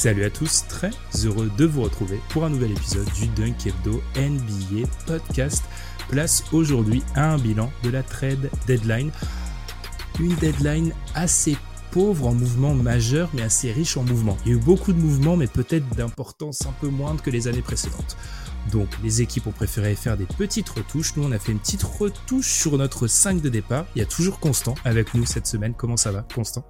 Salut à tous, très heureux de vous retrouver pour un nouvel épisode du Dunk Hebdo NBA Podcast. Place aujourd'hui à un bilan de la trade deadline. Une deadline assez pauvre en mouvements majeurs mais assez riche en mouvements. Il y a eu beaucoup de mouvements mais peut-être d'importance un peu moindre que les années précédentes. Donc les équipes ont préféré faire des petites retouches. Nous on a fait une petite retouche sur notre 5 de départ. Il y a toujours Constant avec nous cette semaine. Comment ça va Constant?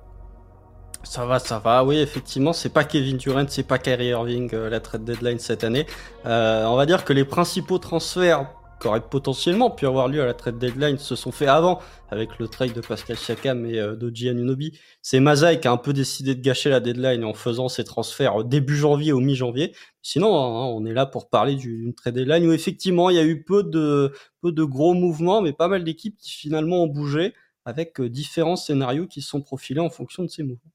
Ça va, ça va. Oui, effectivement, c'est pas Kevin Durant, c'est pas Kyrie Irving euh, la trade deadline cette année. Euh, on va dire que les principaux transferts qui auraient potentiellement pu avoir lieu à la trade deadline se sont faits avant, avec le trade de Pascal Siakam et euh, d'Oji Anunobi. C'est Mazai qui a un peu décidé de gâcher la deadline en faisant ses transferts début janvier ou mi-janvier. Sinon, hein, on est là pour parler d'une trade deadline où effectivement il y a eu peu de, peu de gros mouvements, mais pas mal d'équipes qui finalement ont bougé avec euh, différents scénarios qui sont profilés en fonction de ces mouvements.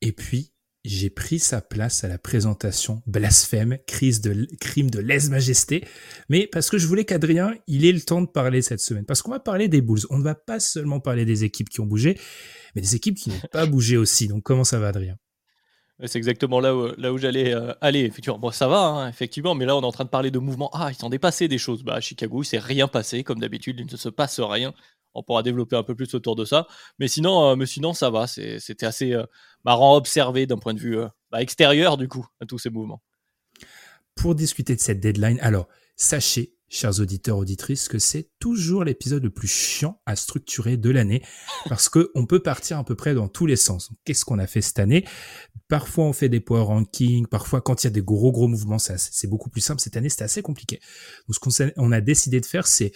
Et puis, j'ai pris sa place à la présentation blasphème, crise de crime de lèse-majesté, mais parce que je voulais qu'Adrien, il ait le temps de parler cette semaine. Parce qu'on va parler des Bulls. On ne va pas seulement parler des équipes qui ont bougé, mais des équipes qui n'ont pas bougé aussi. Donc comment ça va, Adrien? C'est exactement là où, là où j'allais euh, aller. Effectivement, bon, ça va, hein, effectivement, mais là, on est en train de parler de mouvements. Ah, il s'en est passé des choses. Bah, à Chicago, il s'est rien passé, comme d'habitude, il ne se passe rien on pourra développer un peu plus autour de ça. Mais sinon, euh, ça va. C'était assez euh, marrant à observer d'un point de vue euh, bah, extérieur, du coup, à tous ces mouvements. Pour discuter de cette deadline, alors, sachez, chers auditeurs, auditrices, que c'est toujours l'épisode le plus chiant à structurer de l'année parce que on peut partir à peu près dans tous les sens. Qu'est-ce qu'on a fait cette année? Parfois, on fait des power rankings. Parfois, quand il y a des gros, gros mouvements, c'est beaucoup plus simple. Cette année, c'était assez compliqué. Donc, ce qu'on a décidé de faire, c'est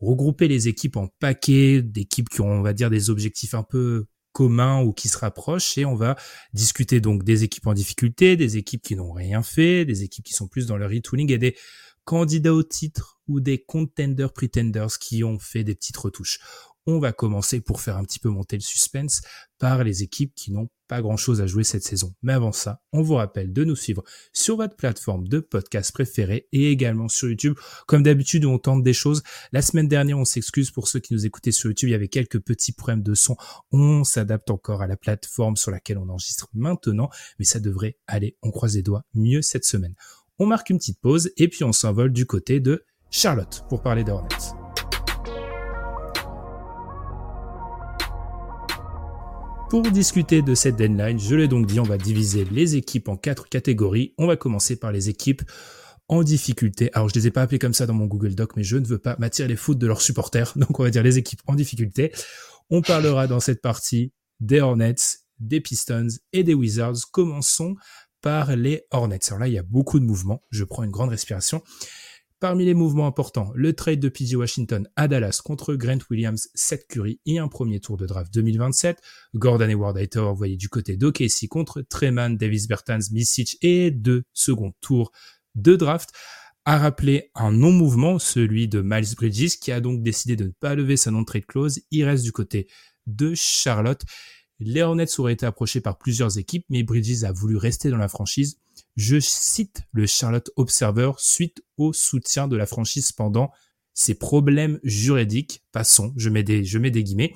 regrouper les équipes en paquets, d'équipes qui ont, on va dire, des objectifs un peu communs ou qui se rapprochent et on va discuter donc des équipes en difficulté, des équipes qui n'ont rien fait, des équipes qui sont plus dans le retooling et des candidats au titre ou des contenders pretenders qui ont fait des petites retouches. On va commencer pour faire un petit peu monter le suspense par les équipes qui n'ont pas grand chose à jouer cette saison. Mais avant ça, on vous rappelle de nous suivre sur votre plateforme de podcast préférée et également sur YouTube. Comme d'habitude, on tente des choses. La semaine dernière, on s'excuse pour ceux qui nous écoutaient sur YouTube. Il y avait quelques petits problèmes de son. On s'adapte encore à la plateforme sur laquelle on enregistre maintenant, mais ça devrait aller. On croise les doigts mieux cette semaine. On marque une petite pause et puis on s'envole du côté de Charlotte pour parler des Pour discuter de cette deadline, je l'ai donc dit, on va diviser les équipes en quatre catégories. On va commencer par les équipes en difficulté. Alors, je les ai pas appelées comme ça dans mon Google Doc, mais je ne veux pas m'attirer les foot de leurs supporters. Donc, on va dire les équipes en difficulté. On parlera dans cette partie des Hornets, des Pistons et des Wizards. Commençons par les Hornets. Alors là, il y a beaucoup de mouvements. Je prends une grande respiration. Parmi les mouvements importants, le trade de PG Washington à Dallas contre Grant Williams, Seth Curry et un premier tour de draft 2027. Gordon Hayward a été envoyé du côté d'OKC contre Treman, Davis Bertans, Misic et deux second tours de draft. A rappelé un non-mouvement, celui de Miles Bridges, qui a donc décidé de ne pas lever sa non-trade clause. Il reste du côté de Charlotte. Les Hornets auraient été approchés par plusieurs équipes, mais Bridges a voulu rester dans la franchise. Je cite le Charlotte Observer suite au soutien de la franchise pendant ses problèmes juridiques. Passons, je mets des, je mets des guillemets.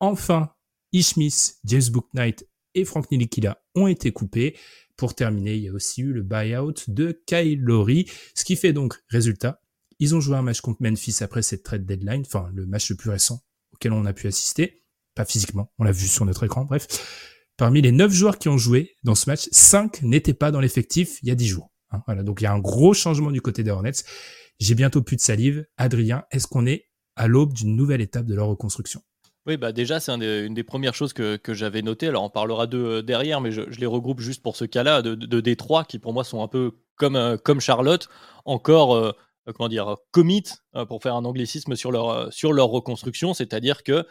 Enfin, Ishmis, James Booknight et Frank Nilikila ont été coupés. Pour terminer, il y a aussi eu le buyout de Kyle Lowry, ce qui fait donc résultat. Ils ont joué un match contre Memphis après cette trade deadline, enfin le match le plus récent auquel on a pu assister, pas physiquement, on l'a vu sur notre écran, bref. Parmi les neuf joueurs qui ont joué dans ce match, cinq n'étaient pas dans l'effectif il y a dix jours. Hein, voilà, donc il y a un gros changement du côté des Hornets. J'ai bientôt plus de salive. Adrien, est-ce qu'on est à l'aube d'une nouvelle étape de leur reconstruction? Oui, bah déjà, c'est une des premières choses que, j'avais notées. Alors, on parlera de euh, derrière, mais je, les regroupe juste pour ce cas-là, de, de, Détroit, qui pour moi sont un peu comme, euh, Charlotte, encore euh, comment dire, commit, euh, pour faire un anglicisme sur leur, euh, sur leur reconstruction, c'est-à-dire que,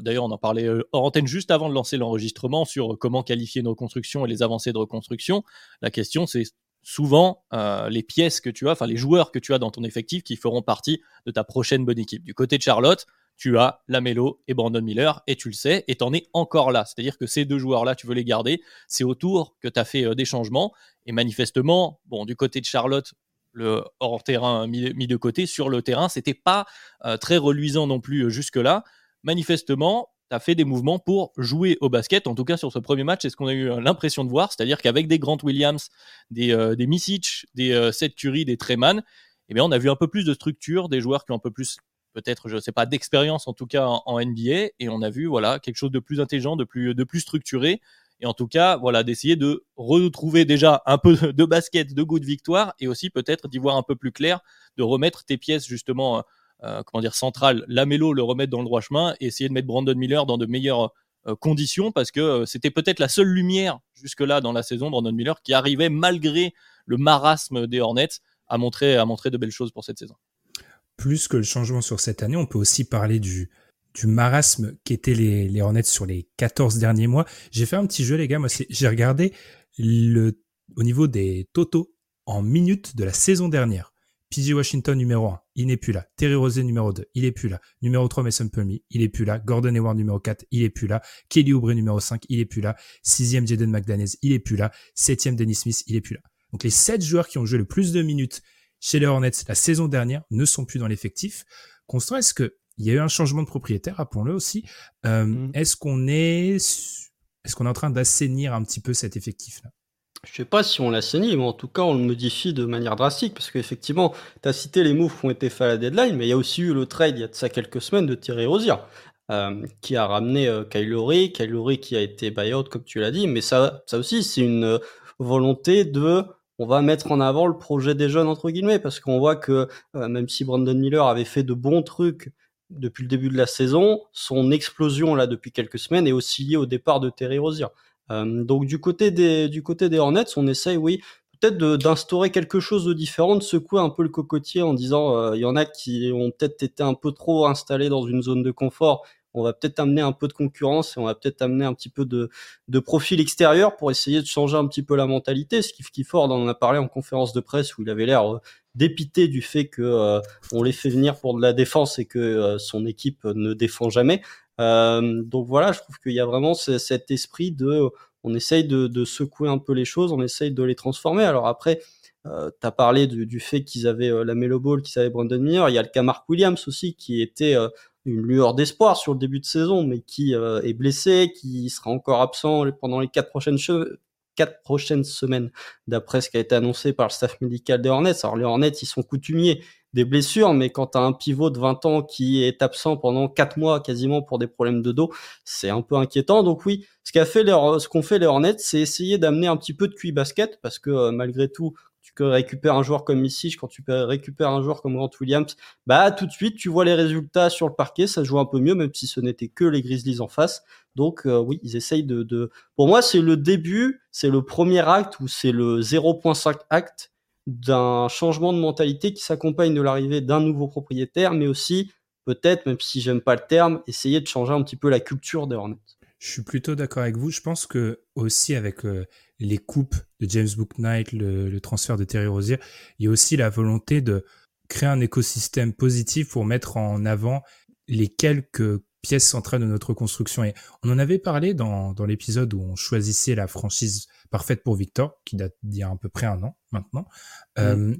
d'ailleurs on en parlait en antenne juste avant de lancer l'enregistrement sur comment qualifier une reconstruction et les avancées de reconstruction, la question c'est souvent les pièces que tu as, enfin les joueurs que tu as dans ton effectif qui feront partie de ta prochaine bonne équipe. Du côté de Charlotte, tu as Lamelo et Brandon Miller, et tu le sais, et t'en es encore là. C'est-à-dire que ces deux joueurs-là, tu veux les garder. C'est autour que tu as fait des changements. Et manifestement, bon, du côté de Charlotte, le hors terrain mis, de côté. Sur le terrain, c'était pas euh, très reluisant non plus euh, jusque-là. Manifestement, tu as fait des mouvements pour jouer au basket. En tout cas, sur ce premier match, c'est ce qu'on a eu euh, l'impression de voir. C'est-à-dire qu'avec des Grant Williams, des, euh, des Misic, des euh, Seth Curry, des Treman, eh bien, on a vu un peu plus de structure, des joueurs qui ont un peu plus, peut-être, je ne sais pas, d'expérience en tout cas en, NBA. Et on a vu voilà, quelque chose de plus intelligent, de plus, de plus structuré. Et en tout cas, voilà, d'essayer de retrouver déjà un peu de basket, de goût de victoire, et aussi peut-être d'y voir un peu plus clair, de remettre tes pièces justement euh, comment dire, central, Lamelo le remettre dans le droit chemin et essayer de mettre Brandon Miller dans de meilleures euh, conditions parce que euh, c'était peut-être la seule lumière jusque-là dans la saison, Brandon Miller, qui arrivait malgré le marasme des Hornets à montrer, à montrer de belles choses pour cette saison. Plus que le changement sur cette année, on peut aussi parler du, du marasme qu'étaient les, les Hornets sur les 14 derniers mois. J'ai fait un petit jeu, les gars. Moi, j'ai regardé le, au niveau des totaux en minutes de la saison dernière. PG Washington numéro 1, il n'est plus là. Terry Rosé numéro 2, il est plus là. Numéro 3, Mason Plumlee, il est plus là. Gordon Hayward numéro 4, il est plus là. Kelly Oubre numéro 5, il est plus là. Sixième Jaden McDaniels, il est plus là. Septième Dennis Smith, il est plus là. Donc les sept joueurs qui ont joué le plus de minutes chez les Hornets la saison dernière ne sont plus dans l'effectif. Constant, est-ce que il y a eu un changement de propriétaire, rappelons-le aussi. Euh, mm. Est-ce qu'on est, est-ce qu'on est en train d'assainir un petit peu cet effectif-là? Je sais pas si on l'assainit, mais en tout cas, on le modifie de manière drastique, parce qu'effectivement, tu as cité les moves qui ont été faits à la deadline, mais il y a aussi eu le trade il y a de ça quelques semaines de Thierry Rosier, euh, qui a ramené euh, Kyle Lowry qui a été buyout, comme tu l'as dit, mais ça, ça aussi, c'est une euh, volonté de on va mettre en avant le projet des jeunes entre guillemets parce qu'on voit que même si Brandon Miller avait fait de bons trucs depuis le début de la saison, son explosion là depuis quelques semaines est aussi liée au départ de Terry Rozier. Euh, donc du côté des du côté des Hornets, on essaye, oui, peut-être d'instaurer quelque chose de différent, de secouer un peu le cocotier en disant euh, il y en a qui ont peut-être été un peu trop installés dans une zone de confort. On va peut-être amener un peu de concurrence et on va peut-être amener un petit peu de, de profil extérieur pour essayer de changer un petit peu la mentalité. Ce qui Ford en a parlé en conférence de presse où il avait l'air euh, dépité du fait que on les fait venir pour de la défense et que son équipe ne défend jamais. Euh, donc voilà, je trouve qu'il y a vraiment cet esprit de, on essaye de, secouer un peu les choses, on essaye de les transformer. Alors après, euh, tu parlé du, fait qu'ils avaient euh, la Melo Ball, qu'ils avaient Brandon Miller. Il y a le cas Mark Williams aussi, qui était une lueur d'espoir sur le début de saison, mais qui est blessé, qui sera encore absent pendant les quatre prochaines, quatre prochaines semaines, d'après ce qui a été annoncé par le staff médical des Hornets. Alors les Hornets, ils sont coutumiers des blessures, mais quand tu as un pivot de 20 ans qui est absent pendant 4 mois quasiment pour des problèmes de dos, c'est un peu inquiétant. Donc oui, ce qu'ont fait les Hornets, c'est essayer d'amener un petit peu de QI basket parce que euh, malgré tout, tu récupères un joueur comme ici, quand tu récupères un joueur comme Grant Williams, bah tout de suite tu vois les résultats sur le parquet, ça joue un peu mieux, même si ce n'était que les Grizzlies en face. Donc euh, oui, ils essayent de, de... Pour moi, c'est le début, c'est le premier acte ou c'est le 0.5 acte d'un changement de mentalité qui s'accompagne de l'arrivée d'un nouveau propriétaire, mais aussi peut-être, même si j'aime pas le terme, essayer de changer un petit peu la culture des Hornets. Je suis plutôt d'accord avec vous. Je pense que aussi avec euh, les coupes de James Booknight, le, le transfert de Terry Rozier, il y a aussi la volonté de créer un écosystème positif pour mettre en avant les quelques pièces centrales de notre construction. Et on en avait parlé dans, dans l'épisode où on choisissait la franchise parfaite pour Victor, qui date d'il y a à peu près un an maintenant. Euh,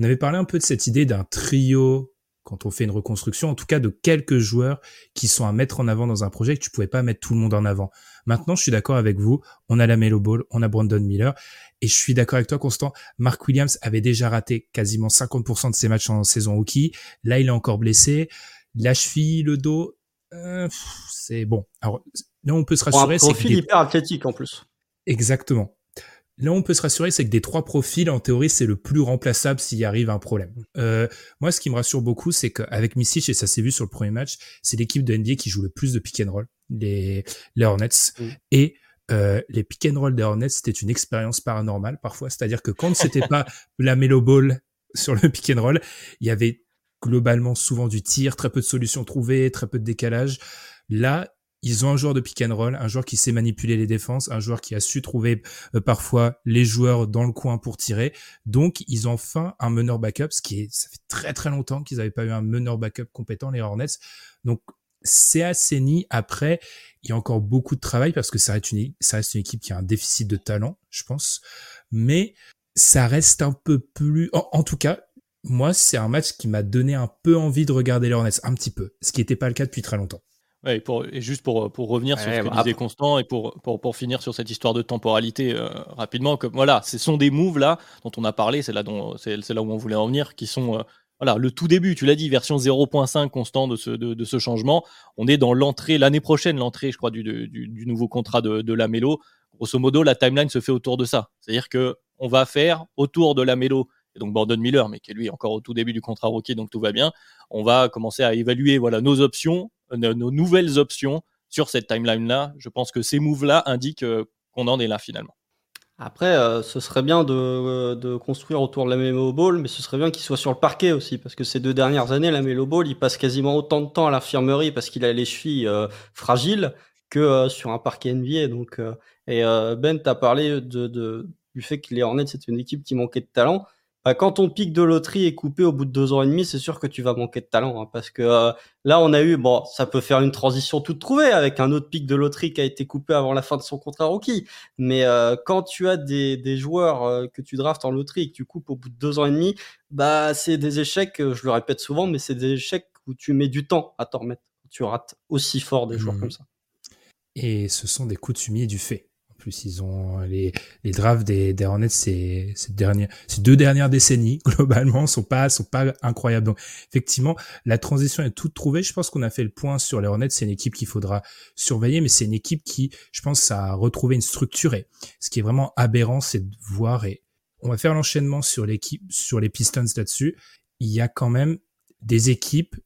on avait parlé un peu de cette idée d'un trio quand on fait une reconstruction, en tout cas de quelques joueurs qui sont à mettre en avant dans un projet que tu pouvais pas mettre tout le monde en avant. Maintenant, je suis d'accord avec vous. On a la Melo Ball, on a Brandon Miller, et je suis d'accord avec toi, Constant. Mark Williams avait déjà raté quasiment 50% de ses matchs en saison hockey. Là, il est encore blessé. La cheville, le dos, euh, c'est bon. Alors là, on peut se rassurer. Un profil hyper athlétique en plus. Exactement. Là, on peut se rassurer, c'est que des trois profils, en théorie, c'est le plus remplaçable s'il arrive un problème. Euh, moi, ce qui me rassure beaucoup, c'est qu'avec Missich, et ça s'est vu sur le premier match, c'est l'équipe de NBA qui joue le plus de pick and roll, les, les Hornets. Mm. Et euh, les pick and roll des Hornets, c'était une expérience paranormale parfois. C'est-à-dire que quand c'était pas la Melo Ball sur le pick and roll, il y avait globalement souvent du tir, très peu de solutions trouvées, très peu de décalage. Là, ils ont un joueur de pick and roll, un joueur qui sait manipuler les défenses, un joueur qui a su trouver euh, parfois les joueurs dans le coin pour tirer. Donc, ils ont enfin un meneur backup, ce qui est, ça fait très très longtemps qu'ils n'avaient pas eu un meneur backup compétent, les Hornets. Donc, c'est assaini. Après, il y a encore beaucoup de travail parce que ça reste une, ça reste une équipe qui a un déficit de talent, je pense. Mais ça reste un peu plus, en, tout cas, moi, c'est un match qui m'a donné un peu envie de regarder les Hornets, un petit peu, ce qui n'était pas le cas depuis très longtemps et, pour, et, juste pour, pour revenir sur ce que disait Constant et pour, pour, pour, finir sur cette histoire de temporalité euh, rapidement, que voilà, ce sont des moves là dont on a parlé, c'est là, dont, c'est, là où on voulait en venir, qui sont euh, voilà, le tout début, tu l'as dit, version 0.5 constant de ce, de, de, ce changement. On est dans l'entrée, l'année prochaine, l'entrée, je crois, du, du, du nouveau contrat de, de la Mélo. Grosso modo, la timeline se fait autour de ça. C'est-à-dire que on va faire autour de la Mélo et donc Bordon Miller, mais qui est lui encore au tout début du contrat rookie, donc tout va bien. On va commencer à évaluer voilà nos options, euh, nos nouvelles options sur cette timeline-là. Je pense que ces moves-là indiquent euh, qu'on en est là finalement. Après, euh, ce serait bien de, de, construire autour de la Melo Ball, mais ce serait bien qu'il soit sur le parquet aussi, parce que ces deux dernières années, la Melo Ball, il passe quasiment autant de temps à l'infirmerie parce qu'il a les chevilles fragiles que sur un parquet NBA. Donc, et Ben, tu as parlé du fait que les Hornets, c'est une équipe qui manquait de talent. Bah, quand ton pic de loterie est coupé au bout de deux ans et demi, c'est sûr que tu vas manquer de talent. Hein, parce que euh, là, on a eu, bon, ça peut faire une transition toute trouvée avec un autre pic de loterie qui a été coupé avant la fin de son contrat rookie. Mais euh, quand tu as des, des joueurs euh, que tu draftes en loterie et que tu coupes au bout de deux ans et demi, bah, c'est des échecs, je le répète souvent, mais c'est des échecs où tu mets du temps à t'en remettre. Tu rates aussi fort des joueurs mmh. comme ça. Et ce sont des coups de fumier du fait plus ils ont les, les drafts des, des Hornets ces, ces, dernières, ces deux dernières décennies globalement sont pas sont pas incroyables. Donc effectivement, la transition est toute trouvée. Je pense qu'on a fait le point sur les Hornets. C'est une équipe qu'il faudra surveiller, mais c'est une équipe qui, je pense, a retrouvé une structure. Et ce qui est vraiment aberrant, c'est de voir et on va faire l'enchaînement sur l'équipe, sur les Pistons là-dessus. Il y a quand même des équipes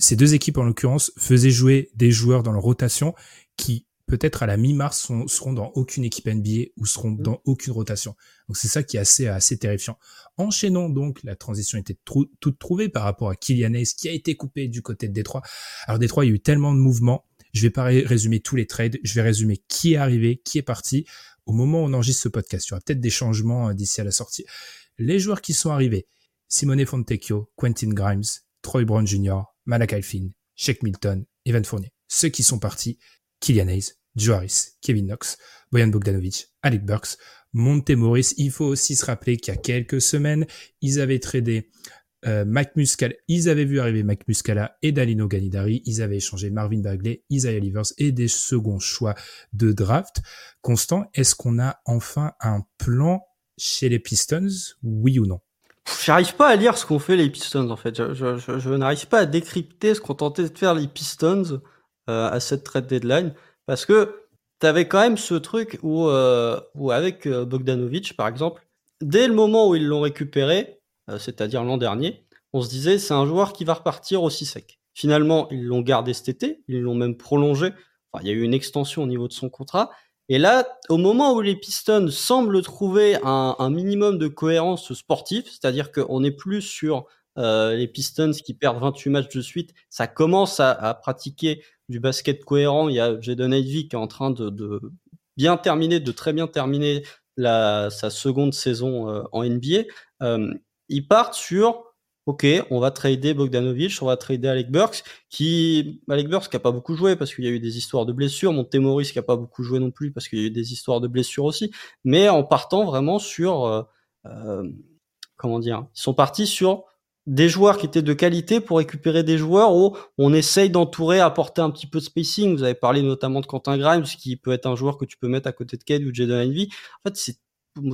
ces deux équipes en l'occurrence faisaient jouer des joueurs dans leur rotation qui peut-être à la mi-mars seront dans aucune équipe NBA ou seront mm. dans aucune rotation. Donc c'est ça qui est assez assez terrifiant. Enchaînons donc, la transition était toute trouvée par rapport à Kylian Hayes qui a été coupé du côté de Détroit. Alors Détroit, il y a eu tellement de mouvements. Je vais pas résumer tous les trades, je vais résumer qui est arrivé, qui est parti. Au moment où on enregistre ce podcast, il y aura peut-être des changements euh, d'ici à la sortie. Les joueurs qui sont arrivés, Simone Fontecchio, Quentin Grimes, Troy Brown Jr., Malakai Flynn, Shake Milton, Evan Fournier. Ceux qui sont partis, Kylian Hayes, Joe Kevin Knox, Boyan Bogdanovic, Alec Burks, Monte Morris. Il faut aussi se rappeler qu'il y a quelques semaines, ils avaient tradé euh, Mike Muscala, ils avaient vu arriver Mike Muscala et Dalino Ganidari, ils avaient échangé Marvin Bagley, Isaiah Livers et des seconds choix de draft. Constant, est-ce qu'on a enfin un plan chez les Pistons, oui ou non? J'arrive pas à lire ce qu'ont fait les Pistons en fait. Je, n'arrive pas à décrypter ce qu'ont tenté de faire les Pistons euh, à cette trade deadline. Parce que tu avais quand même ce truc où, euh, avec euh, Bogdanovic, par exemple, dès le moment où ils l'ont récupéré, euh, c'est-à-dire l'an dernier, on se disait c'est un joueur qui va repartir aussi sec. Finalement, ils l'ont gardé cet été, ils l'ont même prolongé. Il y a eu une extension au niveau de son contrat. Et là, au moment où les Pistons semblent trouver un, minimum de cohérence sportive, c'est-à-dire qu'on n'est plus sur euh, les Pistons qui perdent 28 matchs de suite, ça commence à pratiquer du basket cohérent. Il y a Jaden Ivey qui est en train de, bien terminer, de très bien terminer la, sa seconde saison euh, en NBA. Euh, ils partent sur Ok, on va trader Bogdanovic, on va trader Alec Burks, qui Alec Burks qui a pas beaucoup joué parce qu'il y a eu des histoires de blessures, Montemoris qui a pas beaucoup joué non plus parce qu'il y a eu des histoires de blessures aussi, mais en partant vraiment sur euh comment dire, ils sont partis sur des joueurs qui étaient de qualité pour récupérer des joueurs où on essaye d'entourer, apporter un petit peu de spacing. Vous avez parlé notamment de Quentin Grimes, qui peut être un joueur que tu peux mettre à côté de Cade ou Jaden Ivey. En fait, c'est,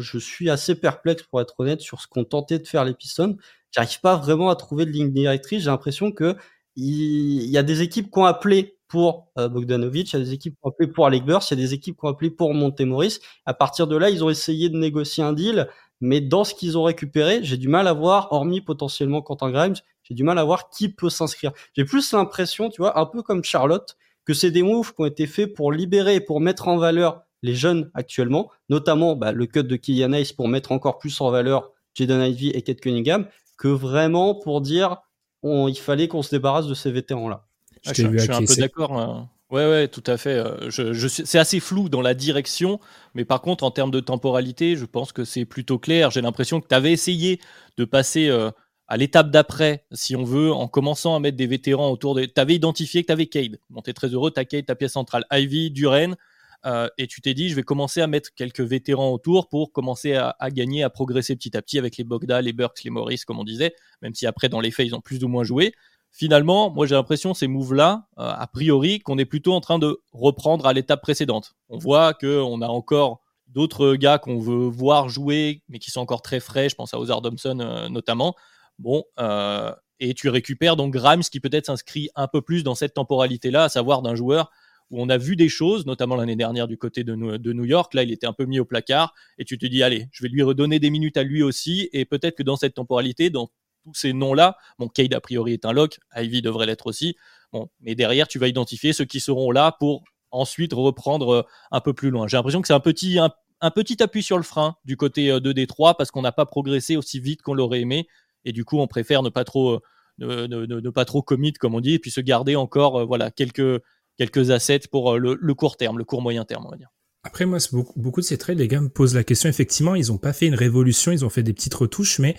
je suis assez perplexe pour être honnête sur ce qu'ont tenté de faire les Pistons. J'arrive pas vraiment à trouver de ligne directrice. J'ai l'impression que il, y a des équipes qui ont appelé pour euh, Bogdanovic, il y a des équipes qui ont appelé pour Burst, il y a des équipes qui ont appelé pour Montemoris. À partir de là, ils ont essayé de négocier un deal mais dans ce qu'ils ont récupéré, j'ai du mal à voir, hormis potentiellement Quentin Grimes, j'ai du mal à voir qui peut s'inscrire. J'ai plus l'impression, tu vois, un peu comme Charlotte, que c'est des moves qui ont été faits pour libérer et pour mettre en valeur les jeunes actuellement, notamment bah, le cut de Kylian Hayes pour mettre encore plus en valeur Jaden Ivey et Kate Cunningham, que vraiment pour dire on, il fallait qu'on se débarrasse de ces vétérans-là. je, je suis un peu d'accord. Ouais, ouais, tout à fait. Euh, c'est assez flou dans la direction, mais par contre, en termes de temporalité, je pense que c'est plutôt clair. J'ai l'impression que tu avais essayé de passer euh, à l'étape d'après, si on veut, en commençant à mettre des vétérans autour des. Tu avais identifié que tu avais Cade. Bon, tu es très heureux, tu as Cade, ta pièce centrale, Ivy, Duren, euh, et tu t'es dit, je vais commencer à mettre quelques vétérans autour pour commencer à, à, gagner, à progresser petit à petit avec les Bogda, les Burks, les Morris, comme on disait, même si après, dans les faits, ils ont plus ou moins joué finalement, moi j'ai l'impression ces moves-là, euh, a priori, qu'on est plutôt en train de reprendre à l'étape précédente. On voit qu'on a encore d'autres gars qu'on veut voir jouer, mais qui sont encore très frais. Je pense à Ozar Thompson euh, notamment. Bon, euh, et tu récupères donc Grimes qui peut-être s'inscrit un peu plus dans cette temporalité-là, à savoir d'un joueur où on a vu des choses, notamment l'année dernière du côté de, New York. Là, il était un peu mis au placard et tu te dis, allez, je vais lui redonner des minutes à lui aussi. Et peut-être que dans cette temporalité, dans tous ces noms-là, bon, Cade a priori est un lock, Ivy devrait l'être aussi. Bon, mais derrière, tu vas identifier ceux qui seront là pour ensuite reprendre euh, un peu plus loin. J'ai l'impression que c'est un petit, un, petit appui sur le frein du côté euh, de Détroit parce qu'on n'a pas progressé aussi vite qu'on l'aurait aimé. Et du coup, on préfère ne pas trop, euh, ne, pas trop commit, comme on dit, et puis se garder encore voilà, quelques, quelques assets pour le, court terme, le court moyen terme, on va dire. Après, moi, beaucoup, de ces trades, les gars me posent la question. Effectivement, ils n'ont pas fait une révolution, ils ont fait des petites retouches, mais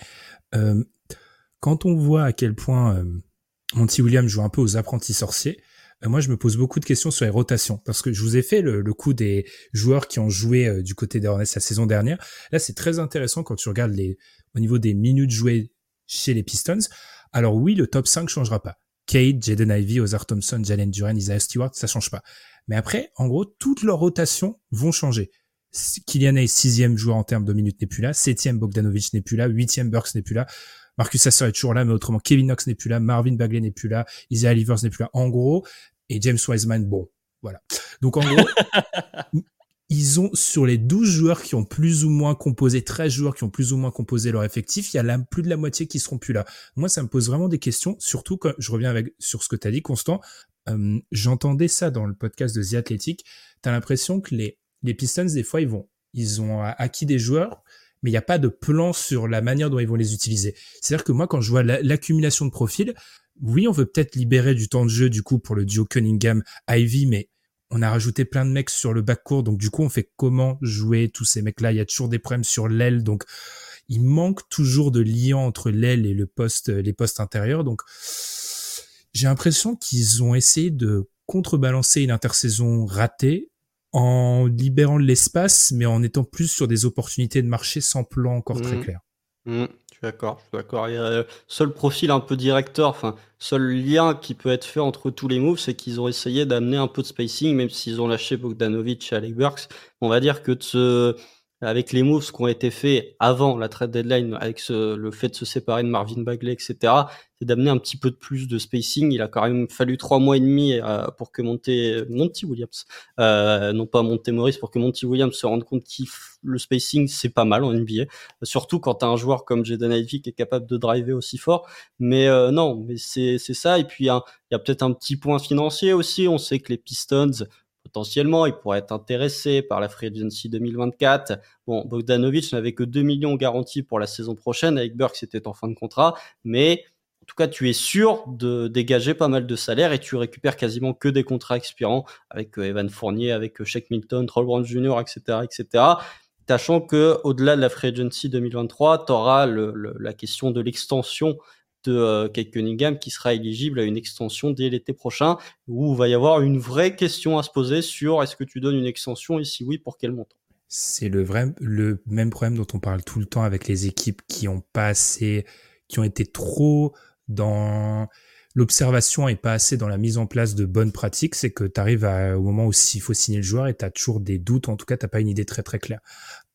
quand on voit à quel point Monty Williams joue un peu aux apprentis sorciers, euh, moi je me pose beaucoup de questions sur les rotations parce que je vous ai fait le, coup des joueurs qui ont joué euh, du côté des la saison dernière. Là c'est très intéressant quand tu regardes les au niveau des minutes jouées chez les Pistons. Alors oui, le top 5 changera pas. Cade, Jaden Ivey, Ozar Thompson, Jalen Duran, Isaiah Stewart, ça change pas. Mais après, en gros, toutes leurs rotations vont changer. Kylian Hayes, sixième joueur en termes de minutes, n'est plus là. Septième, Bogdanovic n'est plus là. Huitième, Burks n'est plus là. Marcus Sasser est toujours là, mais autrement, Kevin Knox n'est plus là, Marvin Bagley n'est plus là, Isaiah Livers n'est plus là. En gros, et James Wiseman, bon, voilà. Donc en gros, ils ont sur les 12 joueurs qui ont plus ou moins composé, 13 joueurs qui ont plus ou moins composé leur effectif, il y a plus de la moitié qui seront plus là. Moi, ça me pose vraiment des questions, surtout quand je reviens avec sur ce que tu as dit, Constant. Euh, j'entendais ça dans le podcast de The Athletic. Tu as l'impression que les, les Pistons, des fois, ils vont, ils ont acquis des joueurs, mais il n'y a pas de plan sur la manière dont ils vont les utiliser. C'est-à-dire que moi, quand je vois l'accumulation de profils, oui, on veut peut-être libérer du temps de jeu du coup pour le duo Cunningham-Ivy, mais on a rajouté plein de mecs sur le backcourt, donc du coup, on fait comment jouer tous ces mecs-là? Il y a toujours des problèmes sur l'aile, donc il manque toujours de lien entre l'aile et le poste, les postes intérieurs. Donc, j'ai l'impression qu'ils ont essayé de contrebalancer une intersaison ratée en libérant de l'espace, mais en étant plus sur des opportunités de marché sans plan encore très mmh. clair. Mmh, je suis d'accord, je suis d'accord. Euh, seul profil un peu directeur, enfin, seul lien qui peut être fait entre tous les moves, c'est qu'ils ont essayé d'amener un peu de spacing, même s'ils ont lâché Bogdanovic et Alec Burks. On va dire que de ce, avec les moves qui ont été faits avant la trade deadline, avec ce, le fait de se séparer de Marvin Bagley, etc., c'est d'amener un petit peu de plus de spacing. Il a quand même fallu trois mois et demi euh, pour que Monty, Monty Williams, euh, non pas Monty Morris, pour que Monty Williams se rende compte que le spacing c'est pas mal en NBA, surtout quand t'as un joueur comme Jaden Ivey qui est capable de driver aussi fort. Mais euh, non, mais c'est ça. Et puis il a, y a peut-être un petit point financier aussi. On sait que les Pistons potentiellement, il pourrait être intéressé par la Free Agency 2024. Bon, Bogdanovic n'avait que 2 millions garantis pour la saison prochaine. Avec Burke, c'était en fin de contrat. Mais en tout cas, tu es sûr de dégager pas mal de salaire et tu récupères quasiment que des contrats expirants avec euh, Evan Fournier, avec euh, Shaq Milton, Troll Brown Jr., etc., etc. Sachant que au-delà de la Free Agency 2023, tu auras la question de l'extension de euh, Kate Cunningham qui sera éligible à une extension dès l'été prochain, où il va y avoir une vraie question à se poser sur est-ce que tu donnes une extension et si oui, pour quel montant C'est le vrai, le même problème dont on parle tout le temps avec les équipes qui ont pas assez, qui ont été trop dans l'observation et pas assez dans la mise en place de bonnes pratiques, c'est que tu arrives au moment où il faut signer le joueur et tu as toujours des doutes, en tout cas tu pas une idée très très claire.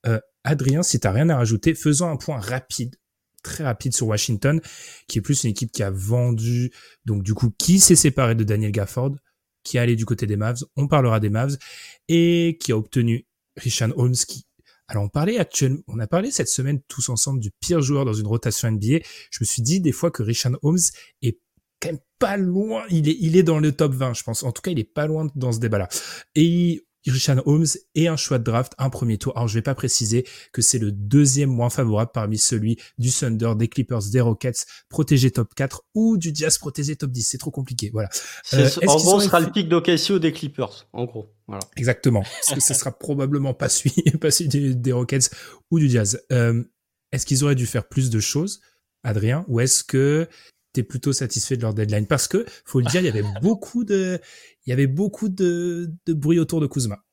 Euh, Adrien, si tu rien à rajouter, faisons un point rapide très rapide sur Washington, qui est plus une équipe qui a vendu, donc du coup, qui s'est séparé de Daniel Gafford, qui est allé du côté des Mavs, on parlera des Mavs, et qui a obtenu Richan Holmes, qui alors on parlait actuellement, on a parlé cette semaine tous ensemble du pire joueur dans une rotation NBA. Je me suis dit des fois que Richan Holmes est quand même pas loin, il est, il est dans le top 20, je pense. En tout cas, il est pas loin dans ce débat-là. Et Richard Holmes et un choix de draft, un premier tour. Alors je vais pas préciser que c'est le deuxième moins favorable parmi celui du Thunder, des Clippers, des Rockets, protégé top 4 ou du Jazz protégé top 10. C'est trop compliqué. Voilà. Euh, en gros, ce sera le pic ou des Clippers. En gros. Voilà. Exactement. Parce que ce sera probablement pas celui, pas celui des, Rockets ou du Jazz. Euh, est-ce qu'ils auraient dû faire plus de choses, Adrien, ou est-ce que t'es plutôt satisfait de leur deadline. Parce que faut le dire il y avait beaucoup de il y avait beaucoup de, de bruit autour de Kuzma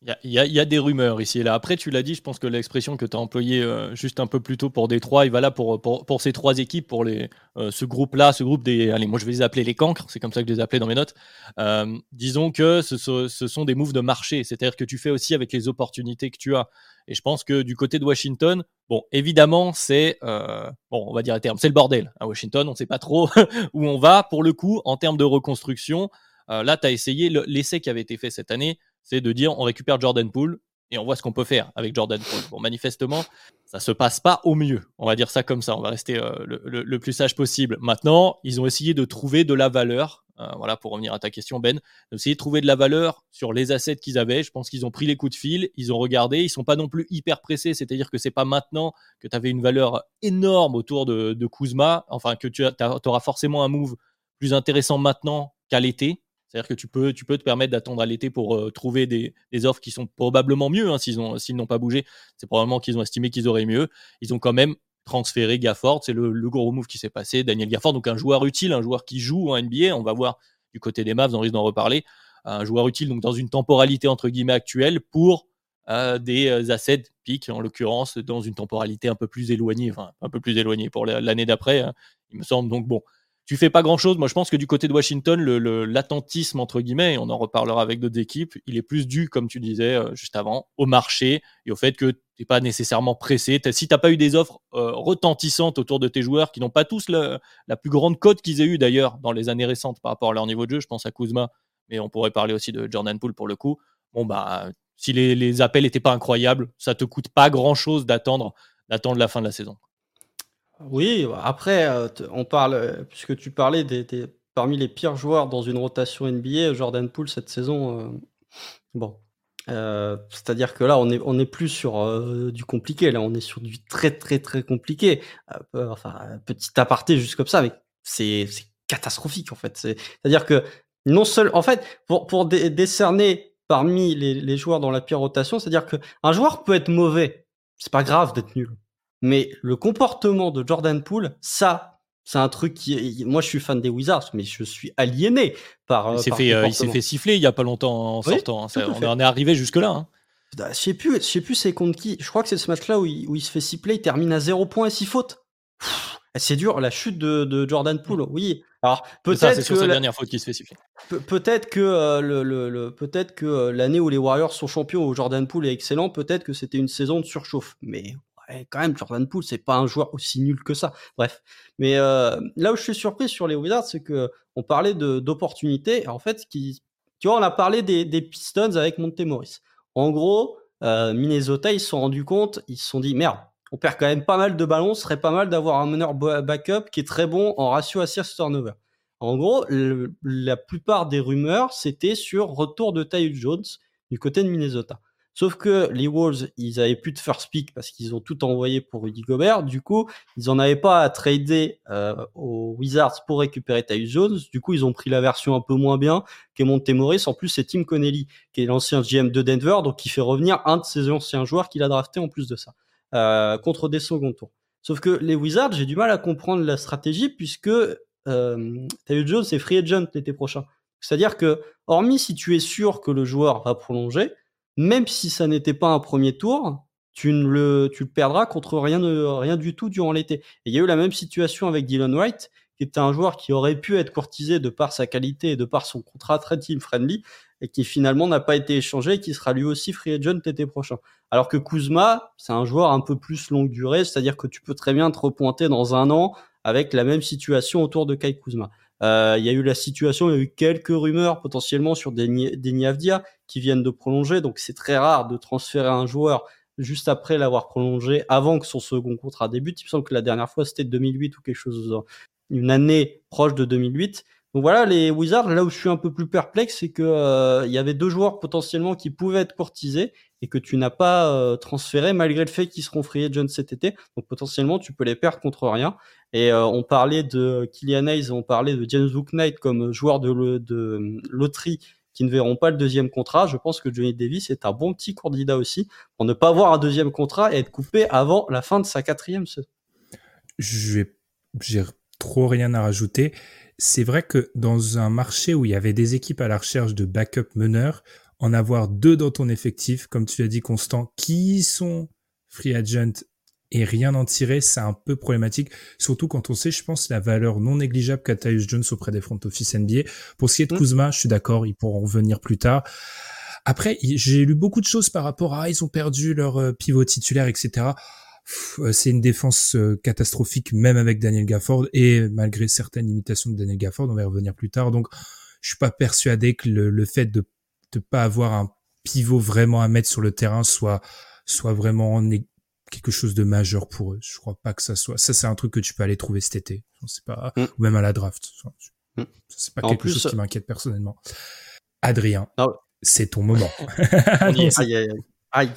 Il y, y, a des rumeurs ici et là. Après, tu l'as dit, je pense que l'expression que tu as employée euh, juste un peu plus tôt pour Détroit, il va là pour, pour, pour, ces trois équipes, pour les, euh, ce groupe-là, ce groupe des. Allez, moi je vais les appeler les cancres, c'est comme ça que je les appelais dans mes notes. Euh, disons que ce, ce, sont des moves de marché, c'est-à-dire que tu fais aussi avec les opportunités que tu as. Et je pense que du côté de Washington, bon, évidemment, c'est. bon, on va dire à terme, c'est le bordel. À Washington, on ne sait pas trop où on va. Pour le coup, en termes de reconstruction, là, tu as essayé l'essai qui avait été fait cette année c'est de dire on récupère Jordan Poole et on voit ce qu'on peut faire avec Jordan Poole. Bon, manifestement, ça se passe pas au mieux. On va dire ça comme ça. On va rester euh, le, plus sage possible. Maintenant, ils ont essayé de trouver de la valeur. Euh, voilà, pour revenir à ta question, Ben, essayé de trouver de la valeur sur les assets qu'ils avaient. Je pense qu'ils ont pris les coups de fil, ils ont regardé. Ils sont pas non plus hyper pressés. C'est-à-dire que c'est pas maintenant que tu avais une valeur énorme autour de, de Kuzma. Enfin, que tu auras forcément un move plus intéressant maintenant qu'à l'été. C'est-à-dire que tu peux, te permettre d'attendre à l'été pour euh, trouver des, offres qui sont probablement mieux. Hein, s'ils, n'ont pas bougé, c'est probablement qu'ils ont estimé qu'ils auraient mieux. Ils ont quand même transféré Gafford. C'est le, gros move qui s'est passé. Daniel Gafford, donc un joueur utile, un joueur qui joue en NBA. On va voir du côté des Mavs, on risque d'en reparler. Un joueur utile donc dans une temporalité entre guillemets actuelle pour euh, des euh, assets piques, en l'occurrence dans une temporalité un peu plus éloignée, un peu plus éloignée pour l'année d'après. Hein, il me semble donc bon tu fais pas grand chose. Moi, je pense que du côté de Washington, l'attentisme, entre guillemets, et on en reparlera avec d'autres équipes, il est plus dû, comme tu disais euh, juste avant, au marché et au fait que tu n'es pas nécessairement pressé. si tu n'as pas eu des offres euh, retentissantes autour de tes joueurs, qui n'ont pas tous la plus grande cote qu'ils aient eu d'ailleurs dans les années récentes par rapport à leur niveau de jeu, je pense à Kuzma, mais on pourrait parler aussi de Jordan Poole pour le coup. Bon, bah, si les, appels n'étaient pas incroyables, ça te coûte pas grand chose d'attendre la fin de la saison. Oui, après, euh, on parle, euh, puisque tu parlais des, parmi les pires joueurs dans une rotation NBA, Jordan Poole cette saison, euh, bon, c'est-à-dire que là, on est, on est plus sur du compliqué, là, on est sur du très, très, très compliqué. enfin, petit aparté juste comme ça, mais c'est catastrophique en fait. C'est-à-dire que non seul, en fait, pour, pour décerner parmi les, les joueurs dans la pire rotation, c'est-à-dire que un joueur peut être mauvais, c'est pas grave d'être nul. Mais le comportement de Jordan Poole, ça, c'est un truc qui. Moi, je suis fan des Wizards, mais je suis aliéné par. Il s'est fait, euh, fait siffler il y a pas longtemps en sortant. Hein. on en est arrivé jusque là. Hein. Bah, je sais plus, je sais plus c'est contre qui. Je crois que c'est ce match-là où, où il, se fait siffler, il termine à 0 points et 6 fautes. C'est dur, la chute de, de Jordan Poole, oui. Alors peut-être c'est sur sa dernière faute qu'il se fait siffler. peut-être que euh, le, le, peut-être que euh, l'année où les Warriors sont champions, où Jordan Poole est excellent, peut-être que c'était une saison de surchauffe. Mais quand même, Jordan Poole, c'est pas un joueur aussi nul que ça. Bref. Mais euh, là où je suis surpris sur les Wizards, c'est que on parlait d'opportunités. En fait, qui, tu vois, on a parlé des, des Pistons avec Montemoris. En gros, euh, Minnesota, ils se sont rendus compte, ils se sont dit, merde, on perd quand même pas mal de ballons, ce serait pas mal d'avoir un meneur backup qui est très bon en ratio assist turnover. En gros, la plupart des rumeurs, c'était sur retour de Tyus Jones du côté de Minnesota. Sauf que les Wolves, ils avaient plus de first pick parce qu'ils ont tout envoyé pour Rudy Gobert. Du coup, ils en avaient pas à trader euh, aux Wizards pour récupérer Tyus Jones. Du coup, ils ont pris la version un peu moins bien qu'est Monte Morris. En plus, c'est Tim Connelly qui est l'ancien GM de Denver, donc qui fait revenir un de ses anciens joueurs qu'il a drafté en plus de ça euh, contre des seconds tours. Sauf que les Wizards, j'ai du mal à comprendre la stratégie puisque euh, Jones est free agent l'été prochain. C'est-à-dire que, hormis si tu es sûr que le joueur va prolonger, même si ça n'était pas un premier tour, tu, ne le, tu le perdras contre rien, de, rien du tout durant l'été. Et il y a eu la même situation avec Dylan White, qui était un joueur qui aurait pu être courtisé de par sa qualité et de par son contrat très team-friendly, et qui finalement n'a pas été échangé et qui sera lui aussi free agent l'été prochain. Alors que Kuzma, c'est un joueur un peu plus longue durée, c'est-à-dire que tu peux très bien te repointer dans un an avec la même situation autour de Kai Kuzma. Euh, il y a eu la situation, il y a eu quelques rumeurs potentiellement sur des, des qui viennent de prolonger, donc c'est très rare de transférer un joueur juste après l'avoir prolongé, avant que son second contrat débute. Il me semble que la dernière fois c'était 2008 ou quelque chose, une année proche de 2008. Donc voilà, les Wizards, là où je suis un peu plus perplexe, c'est que euh, il y avait deux joueurs potentiellement qui pouvaient être courtisés et que tu n'as pas euh, transféré malgré le fait qu'ils seront free agents cet été. Donc potentiellement, tu peux les perdre contre rien. Et euh, on parlait de Kylian Hayes, on parlait de James Booknight comme joueur de, de loterie qui ne verront pas le deuxième contrat. Je pense que Johnny Davis est un bon petit candidat aussi pour ne pas avoir un deuxième contrat et être coupé avant la fin de sa quatrième saison. J'ai trop rien à rajouter c'est vrai que dans un marché où il y avait des équipes à la recherche de backup meneurs, en avoir deux dans ton effectif, comme tu as dit, Constant, qui sont free agent et rien en tirer, c'est un peu problématique. Surtout quand on sait, je pense, la valeur non négligeable qu'a Tyus Jones auprès des front office NBA. Pour ce qui est de mm. Kuzma, je suis d'accord, ils pourront revenir plus tard. Après, j'ai lu beaucoup de choses par rapport à, ils ont perdu leur euh, pivot titulaire, etc. Euh, c'est une défense euh, catastrophique, même avec Daniel Gafford, et malgré certaines limitations de Daniel Gafford, on va y revenir plus tard. Donc, je suis pas persuadé que le, le fait de ne pas avoir un pivot vraiment à mettre sur le terrain soit soit vraiment quelque chose de majeur pour eux. Je crois pas que ça soit. Ça, c'est un truc que tu peux aller trouver cet été. Je pas, mm. ou même à la draft. Mm. C'est pas quelque chose qui m'inquiète personnellement. Adrien, ah c'est ton moment.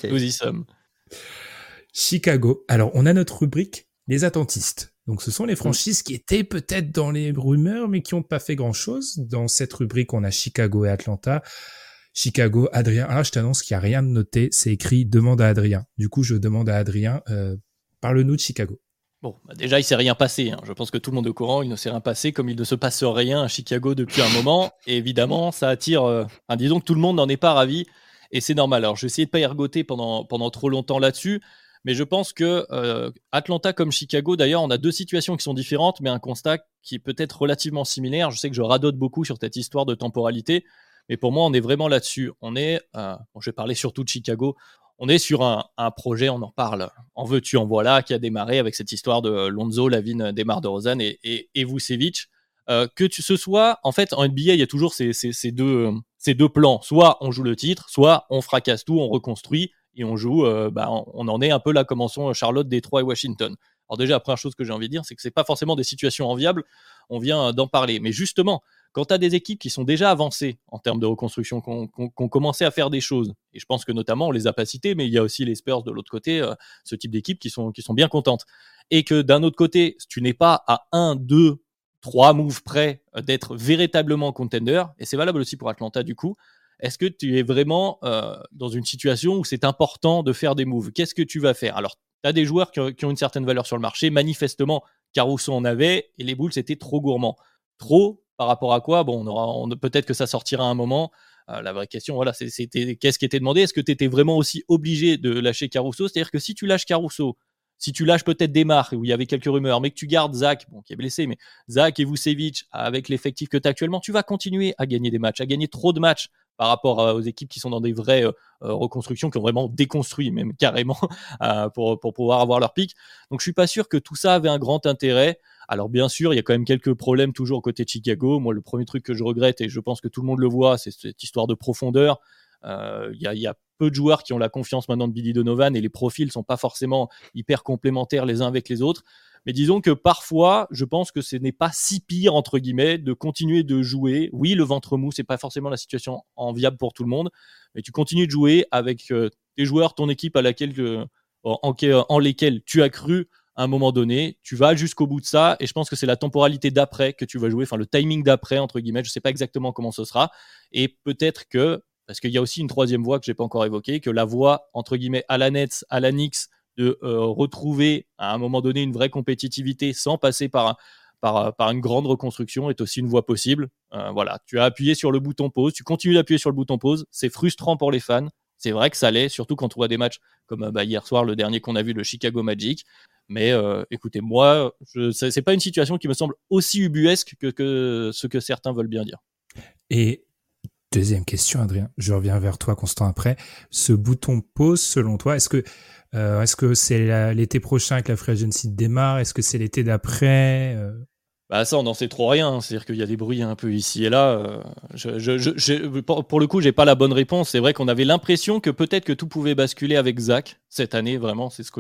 Nous y sommes. Chicago. Alors, on a notre rubrique les attentistes. Donc, ce sont les franchises qui étaient peut-être dans les rumeurs, mais qui n'ont pas fait grand-chose. Dans cette rubrique, on a Chicago et Atlanta. Chicago, Adrien. Ah, je t'annonce qu'il n'y a rien de noté. C'est écrit demande à Adrien. Du coup, je demande à Adrien, euh, parle-nous de Chicago. Bon, bah déjà, il s'est rien passé. Hein. Je pense que tout le monde est au courant. Il ne s'est rien passé, comme il ne se passe rien à Chicago depuis un moment. Et évidemment, ça attire. Euh, disons que tout le monde n'en est pas ravi. Et c'est normal. Alors, je vais essayer de pas ergoter pendant, pendant trop longtemps là-dessus. Mais je pense que euh, Atlanta comme Chicago, d'ailleurs, on a deux situations qui sont différentes, mais un constat qui est peut-être relativement similaire. Je sais que je radote beaucoup sur cette histoire de temporalité. Mais pour moi, on est vraiment là-dessus. On est, euh, je vais parler surtout de Chicago. On est sur un, projet, on en parle, en veux-tu, en voilà, qui a démarré avec cette histoire de Lonzo, Lavine, Demar de Rosanne et, et, Vucevic. Euh, que tu, ce soit, en fait, en NBA, il y a toujours ces, deux, ces deux plans. Soit on joue le titre, soit on fracasse tout, on reconstruit et on joue. Euh, bah, on, en est un peu là, comme en Charlotte, Détroit et Washington. Alors déjà, la première chose que j'ai envie de dire, c'est que c'est pas forcément des situations enviables. On vient d'en parler, mais justement, quand tu as des équipes qui sont déjà avancées en termes de reconstruction, qui ont commencé à faire des choses, et je pense que notamment on les a pas citées, mais il y a aussi les Spurs de l'autre côté, euh, ce type d'équipes qui sont, qui sont bien contentes. Et que d'un autre côté, tu n'es pas à un, deux, trois moves près euh, d'être véritablement contender, et c'est valable aussi pour Atlanta du coup, est-ce que tu es vraiment euh, dans une situation où c'est important de faire des moves? Qu'est-ce que tu vas faire? Alors, tu as des joueurs qui ont, une certaine valeur sur le marché. Manifestement, Caruso en avait et les Bulls étaient trop gourmands. Trop par rapport à quoi? Bon, on aura, peut-être que ça sortira un moment. Euh, la vraie question, voilà, c'était qu'est-ce qui était demandé? Est-ce que tu étais vraiment aussi obligé de lâcher Caruso? C'est-à-dire que si tu lâches Caruso, si tu lâches peut-être des marques où il y avait quelques rumeurs, mais que tu gardes Zach, bon, qui est blessé, mais Zach et Vucevic avec l'effectif que tu as actuellement, tu vas continuer à gagner des matchs, à gagner trop de matchs par rapport euh, aux équipes qui sont dans des vraies euh, reconstructions, qui ont vraiment déconstruit, même carrément, pour, pour pouvoir avoir leur pic. Donc je suis pas sûr que tout ça avait un grand intérêt. Alors bien sûr, il y a quand même quelques problèmes toujours côté Chicago. Moi, le premier truc que je regrette, et je pense que tout le monde le voit, c'est cette histoire de profondeur. Euh, il y, a, peu de joueurs qui ont la confiance maintenant de Billy Donovan et les profils sont pas forcément hyper complémentaires les uns avec les autres. Mais disons que parfois, je pense que ce n'est pas si pire, entre guillemets, de continuer de jouer. Oui, le ventre mou, c'est pas forcément la situation enviable pour tout le monde, mais tu continues de jouer avec euh, tes joueurs, ton équipe à laquelle, en, en, lesquels tu as cru à un moment donné, tu vas jusqu'au bout de ça, et je pense que c'est la temporalité d'après que tu vas jouer, enfin le timing d'après, entre guillemets, je sais pas exactement comment ce sera, et peut-être que, parce qu'il y a aussi une troisième voie que j'ai pas encore évoquée, que la voie, entre guillemets, à la Nets, à la Knicks, de euh, retrouver à un moment donné une vraie compétitivité sans passer par, par, par une grande reconstruction est aussi une voie possible. Euh, voilà, tu as appuyé sur le bouton pause, tu continues d'appuyer sur le bouton pause, c'est frustrant pour les fans, c'est vrai que ça l'est, surtout quand on voit des matchs comme bah, hier soir, le dernier qu'on a vu, le Chicago Magic. Mais euh, écoutez, moi, ce n'est pas une situation qui me semble aussi ubuesque que, ce que certains veulent bien dire. Et deuxième question, Adrien, je reviens vers toi, Constant, après. Ce bouton pause, selon toi, est-ce que euh, est-ce que c'est l'été prochain que la Free Agency démarre? Est-ce que c'est l'été d'après euh? Bah ça, on n'en sait trop rien. C'est-à-dire qu'il y a des bruits un peu ici et là. Euh, je, pour, le coup, j'ai pas la bonne réponse. C'est vrai qu'on avait l'impression que peut-être que tout pouvait basculer avec Zach cette année. Vraiment, c'est ce,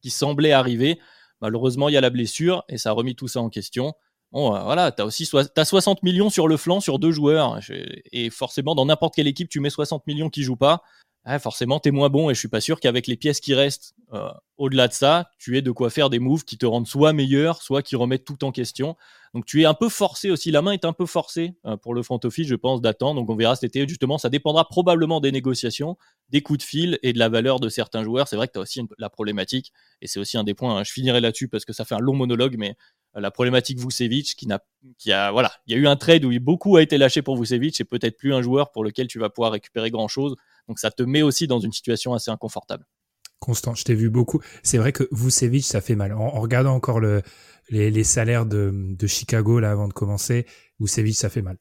qui semblait arriver. Malheureusement, il y a la blessure et ça a remis tout ça en question. Bon, euh, voilà, t'as aussi as 60 millions sur le flanc sur deux joueurs. Et forcément, dans n'importe quelle équipe, tu mets 60 millions qui jouent pas. Forcément, forcément, t'es moins bon et je suis pas sûr qu'avec les pièces qui restent euh, au-delà de ça, tu aies de quoi faire des moves qui te rendent soit meilleur, soit qui remettent tout en question. Donc tu es un peu forcé aussi, la main est un peu forcée euh, pour le front office, je pense, d'attendre. Donc on verra cet été, justement, ça dépendra probablement des négociations, des coups de fil et de la valeur de certains joueurs. C'est vrai que tu aussi la problématique, et c'est aussi un des points, hein. je finirai là-dessus parce que ça fait un long monologue, mais la problématique Vucevic qui n'a qui a voilà, il y a eu un trade où beaucoup a été lâché pour Vucevic et peut-être plus un joueur pour lequel tu vas pouvoir récupérer grand chose. Donc ça te met aussi dans une situation assez inconfortable. Constant, je t'ai vu beaucoup. C'est vrai que Vucevic, ça fait mal. En, regardant encore le, les, salaires de, de, Chicago là avant de commencer, Vucevic, ça fait mal.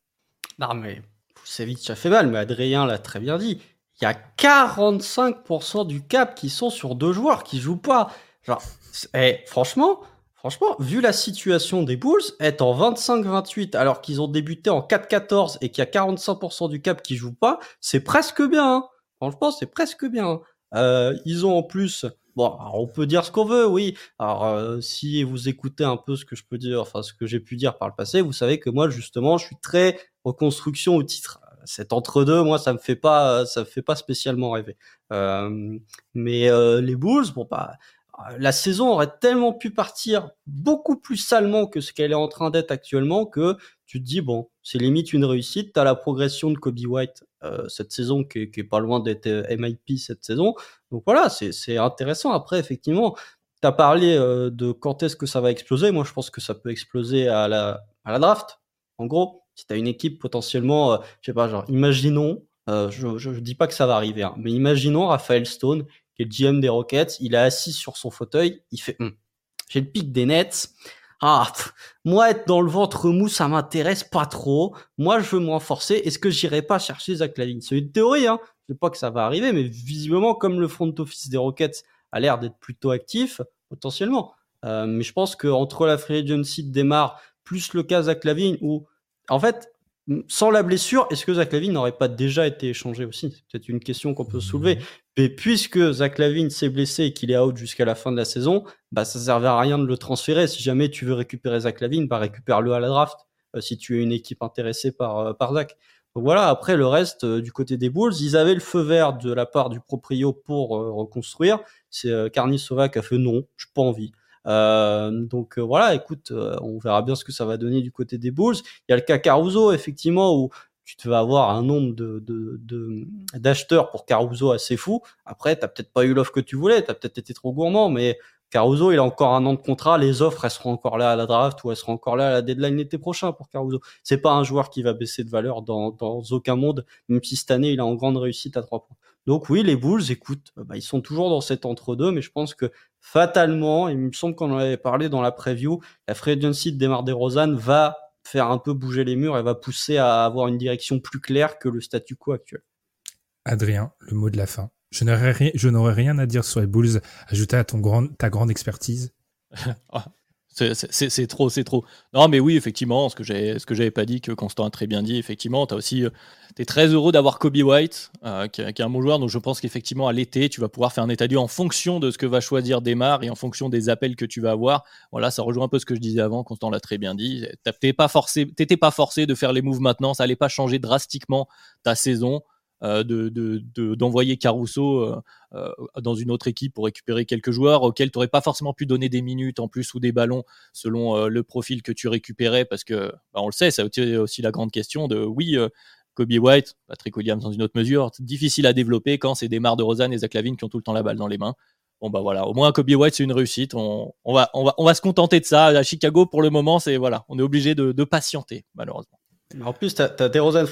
Non mais Vucevic, ça fait mal. Mais Adrien l'a très bien dit. Il y a 45% du cap qui sont sur deux joueurs qui jouent pas. Genre, eh, franchement, Franchement, vu la situation des Bulls, être en 25-28 alors qu'ils ont débuté en 4-14 et qu'il y a 45% du cap qui joue pas, c'est presque bien. Hein. Franchement, c'est presque bien. Hein. Euh, ils ont en plus, bon, on peut dire ce qu'on veut, oui. Alors, euh, si vous écoutez un peu ce que je peux dire, enfin ce que j'ai pu dire par le passé, vous savez que moi, justement, je suis très reconstruction au titre. Cet entre-deux, moi, ça me fait pas, ça me fait pas spécialement rêver. Euh, mais les Bulls, bon bah la saison aurait tellement pu partir beaucoup plus salement que ce qu'elle est en train d'être actuellement que tu te dis bon c'est limite une réussite. T'as la progression de Kobe White euh, cette saison qui est, pas loin d'être euh, MIP cette saison. Donc voilà c'est intéressant. Après effectivement t'as parlé euh, de quand est-ce que ça va exploser. Moi je pense que ça peut exploser à la à la draft en gros. Si t'as une équipe potentiellement je sais pas genre imaginons je, je, dis pas que ça va arriver hein, mais imaginons Raphaël Stone qui est le GM des Rockets, il est assis sur son fauteuil, il fait hum, j'ai le pic des Nets. Ah, moi être dans le ventre mou, ça m'intéresse pas trop. Moi, je veux me renforcer. Est-ce que j'irai pas chercher Zach Lavine? C'est une théorie, hein. Je sais pas que ça va arriver, mais visiblement, comme le front office des Rockets a l'air d'être plutôt actif, potentiellement. Euh, mais je pense que entre la free agency démarre plus le cas Zach Lavine, où en fait, sans la blessure, est-ce que Zach Lavine n'aurait pas déjà été échangé aussi? C'est peut-être une question qu'on peut soulever. Mais puisque Zach Lavine s'est blessé et qu'il est out jusqu'à la fin de la saison, bah ça servait à rien de le transférer. Si jamais tu veux récupérer Zach Lavine, bah récupère-le à la draft. Euh, si tu es une équipe intéressée par euh, par Zach. Donc voilà. Après le reste euh, du côté des Bulls, ils avaient le feu vert de la part du proprio pour reconstruire. C'est Carny Sova qui a fait non, j'ai pas envie. Donc voilà, écoute, on verra bien ce que ça va donner du côté des Bulls. Il y a le cas Caruso, effectivement, où tu te vas avoir un nombre de, d'acheteurs pour Caruso assez fou. Après, t'as peut-être pas eu l'offre que tu voulais, t'as peut-être été trop gourmand, mais Caruso, il a encore un an de contrat, les offres, elles seront encore là à la draft ou elles seront encore là à la deadline l'été prochain pour Caruso. C'est pas un joueur qui va baisser de valeur dans, dans aucun monde, même si cette année, il a en grande réussite à trois points. Donc oui, les Bulls, écoute, bah, ils sont toujours dans cet entre-deux, mais je pense que fatalement, il me semble qu'on en avait parlé dans la preview, la free agency de Demar DeRozan va faire un peu bouger les murs et va pousser à avoir une direction plus claire que le statu quo actuel. Adrien, le mot de la fin. Je n'aurais rien, je n'aurais rien à dire sur les Bulls, ajouté à ton grand, ta grande expertise. C'est trop, c'est trop. Non, mais oui, effectivement, ce que j'avais, pas dit, que Constant a très bien dit, effectivement, tu aussi, euh, es très heureux d'avoir Kobe White, euh, qui, est un bon joueur. Donc, je pense qu'effectivement, à l'été, tu vas pouvoir faire un état du en fonction de ce que va choisir Desmar et en fonction des appels que tu vas avoir. Voilà, ça rejoint un peu ce que je disais avant. Constant l'a très bien dit. T'étais pas pas forcé de faire les moves maintenant. Ça allait pas changer drastiquement ta saison. Euh, de, d'envoyer Caruso euh, euh, dans une autre équipe pour récupérer quelques joueurs auxquels tu n'aurais pas forcément pu donner des minutes en plus ou des ballons selon le profil que tu récupérais parce que bah, on le sait, ça a aussi la grande question de oui. Kobe White, Patrick Williams dans une autre mesure, difficile à développer quand c'est des Mar de Rosanne et Zach Lavine qui ont tout le temps la balle dans les mains. Bon bah voilà, au moins Kobe White c'est une réussite. On, va, on, va, on va se contenter de ça. À Chicago pour le moment, c'est voilà, on est obligé de patienter malheureusement. En plus, tu as, as DeRozan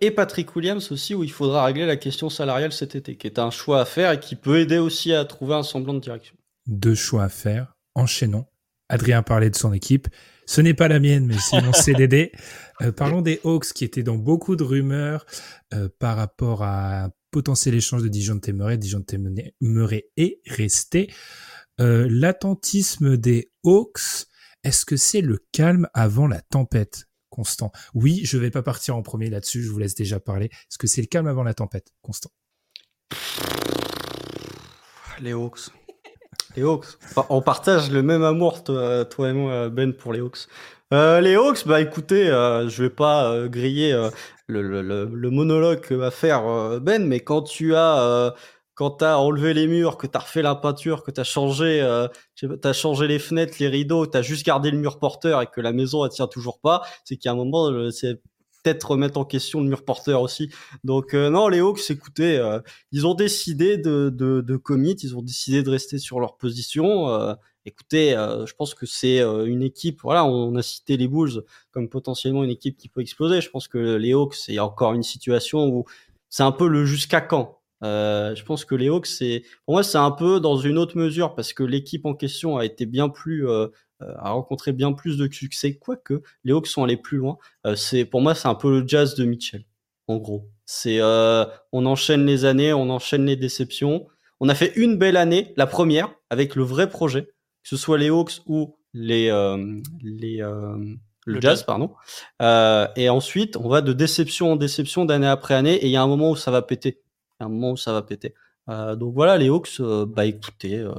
et Patrick Williams aussi, où il faudra régler la question salariale cet été, qui est un choix à faire et qui peut aider aussi à trouver un semblant de direction. Deux choix à faire, enchaînons. Adrien parlait de son équipe. Ce n'est pas la mienne, mais c'est mon CDD. Euh, parlons des Hawks qui étaient dans beaucoup de rumeurs euh, par rapport à un potentiel échange de Dijon Murray. Dijon Murray est resté. Euh, L'attentisme des Hawks, est-ce que c'est le calme avant la tempête? Constant. Oui, je vais pas partir en premier là-dessus, je vous laisse déjà parler. Est-ce que c'est le calme avant la tempête, Constant Les Hawks. Les Hawks. on partage le même amour, toi, et moi, Ben, pour les Hawks. Euh, les Hawks, bah écoutez, euh, je vais pas euh, griller le, le, monologue que va faire Ben, mais quand tu as quand t'as enlevé les murs, que t'as refait la peinture, que t'as changé, euh, t'as changé les fenêtres, les rideaux, t'as juste gardé le mur porteur et que la maison elle tient toujours pas, c'est qu'à un moment euh, c'est peut-être remettre en question le mur porteur aussi. Donc euh, non, les Hawks, écoutez, euh, ils ont décidé de, de, de commit, ils ont décidé de rester sur leur position. écoutez, je pense que c'est une équipe. Voilà, on a cité les Bulls comme potentiellement une équipe qui peut exploser. Je pense que les Hawks, c'est encore une situation où c'est un peu le jusqu'à quand. Je pense que les Hawks, c'est pour moi, c'est un peu dans une autre mesure parce que l'équipe en question a été bien plus a rencontré bien plus de succès, quoique les Hawks sont allés plus loin. c'est pour moi, c'est un peu le jazz de Mitchell, en gros. C'est on enchaîne les années, on enchaîne les déceptions. On a fait une belle année, la première, avec le vrai projet, que ce soit les Hawks ou les, euh, les euh, le, jazz, pardon. Euh, et ensuite, on va de déception en déception d'année après année, et il y a un moment où ça va péter. A un moment où ça va péter. Euh, donc voilà, les Hawks, euh, bah écoutez, euh,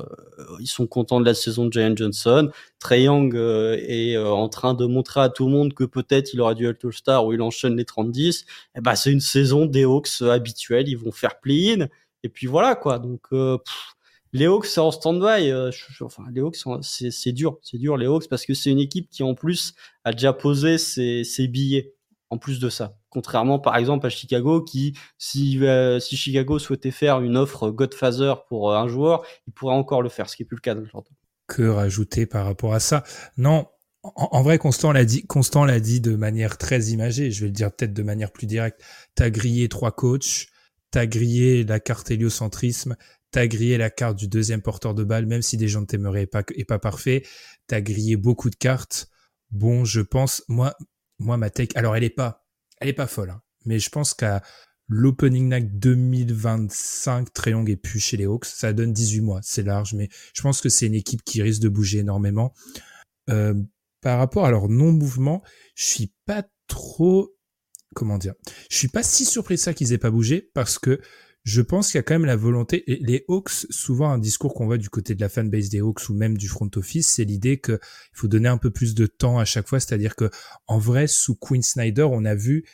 ils sont contents de la saison de Jalen Johnson. Trey Young est en train de montrer à tout le monde que peut-être il aura dû être All-Star où il enchaîne les 30-10. Et eh bah c'est une saison des Hawks habituelle, ils vont faire play-in. Et puis voilà quoi. Donc les Hawks c'est en stand-by. enfin les Hawks c'est dur, c'est dur les Hawks parce que c'est une équipe qui en plus a déjà posé ses billets en plus de ça. Contrairement par exemple à Chicago qui, si, euh, si Chicago souhaitait faire une offre Godfather pour euh, un joueur, il pourrait encore le faire, ce qui n'est plus le cas d'aujourd'hui. Que rajouter par rapport à ça? Non, en, vrai, Constant l'a dit, Constant l'a dit de manière très imagée. Je vais le dire peut-être de manière plus directe. T'as grillé trois coachs, t'as grillé la carte héliocentrisme, t'as grillé la carte du deuxième porteur de balle, même si des gens ne t'aimeraient pas et pas parfait. T'as grillé beaucoup de cartes. Bon, je pense, moi, moi, ma take, alors elle est pas, elle est pas folle, hein, mais je pense qu'à l'opening night 2025, Treyong est plus chez les Hawks. Ça donne 18 mois, c'est large, mais je pense que c'est une équipe qui risque de bouger énormément. Euh, par rapport à leur non-mouvement, je suis pas trop, comment dire, je suis pas si surpris de ça qu'ils aient pas bougé parce que je pense qu'il y a quand même la volonté. Les Hawks, souvent un discours qu'on voit du côté de la fanbase des Hawks ou même du front office, c'est l'idée qu'il faut donner un peu plus de temps à chaque fois. C'est-à-dire que en vrai, sous Queen Snyder, on a vu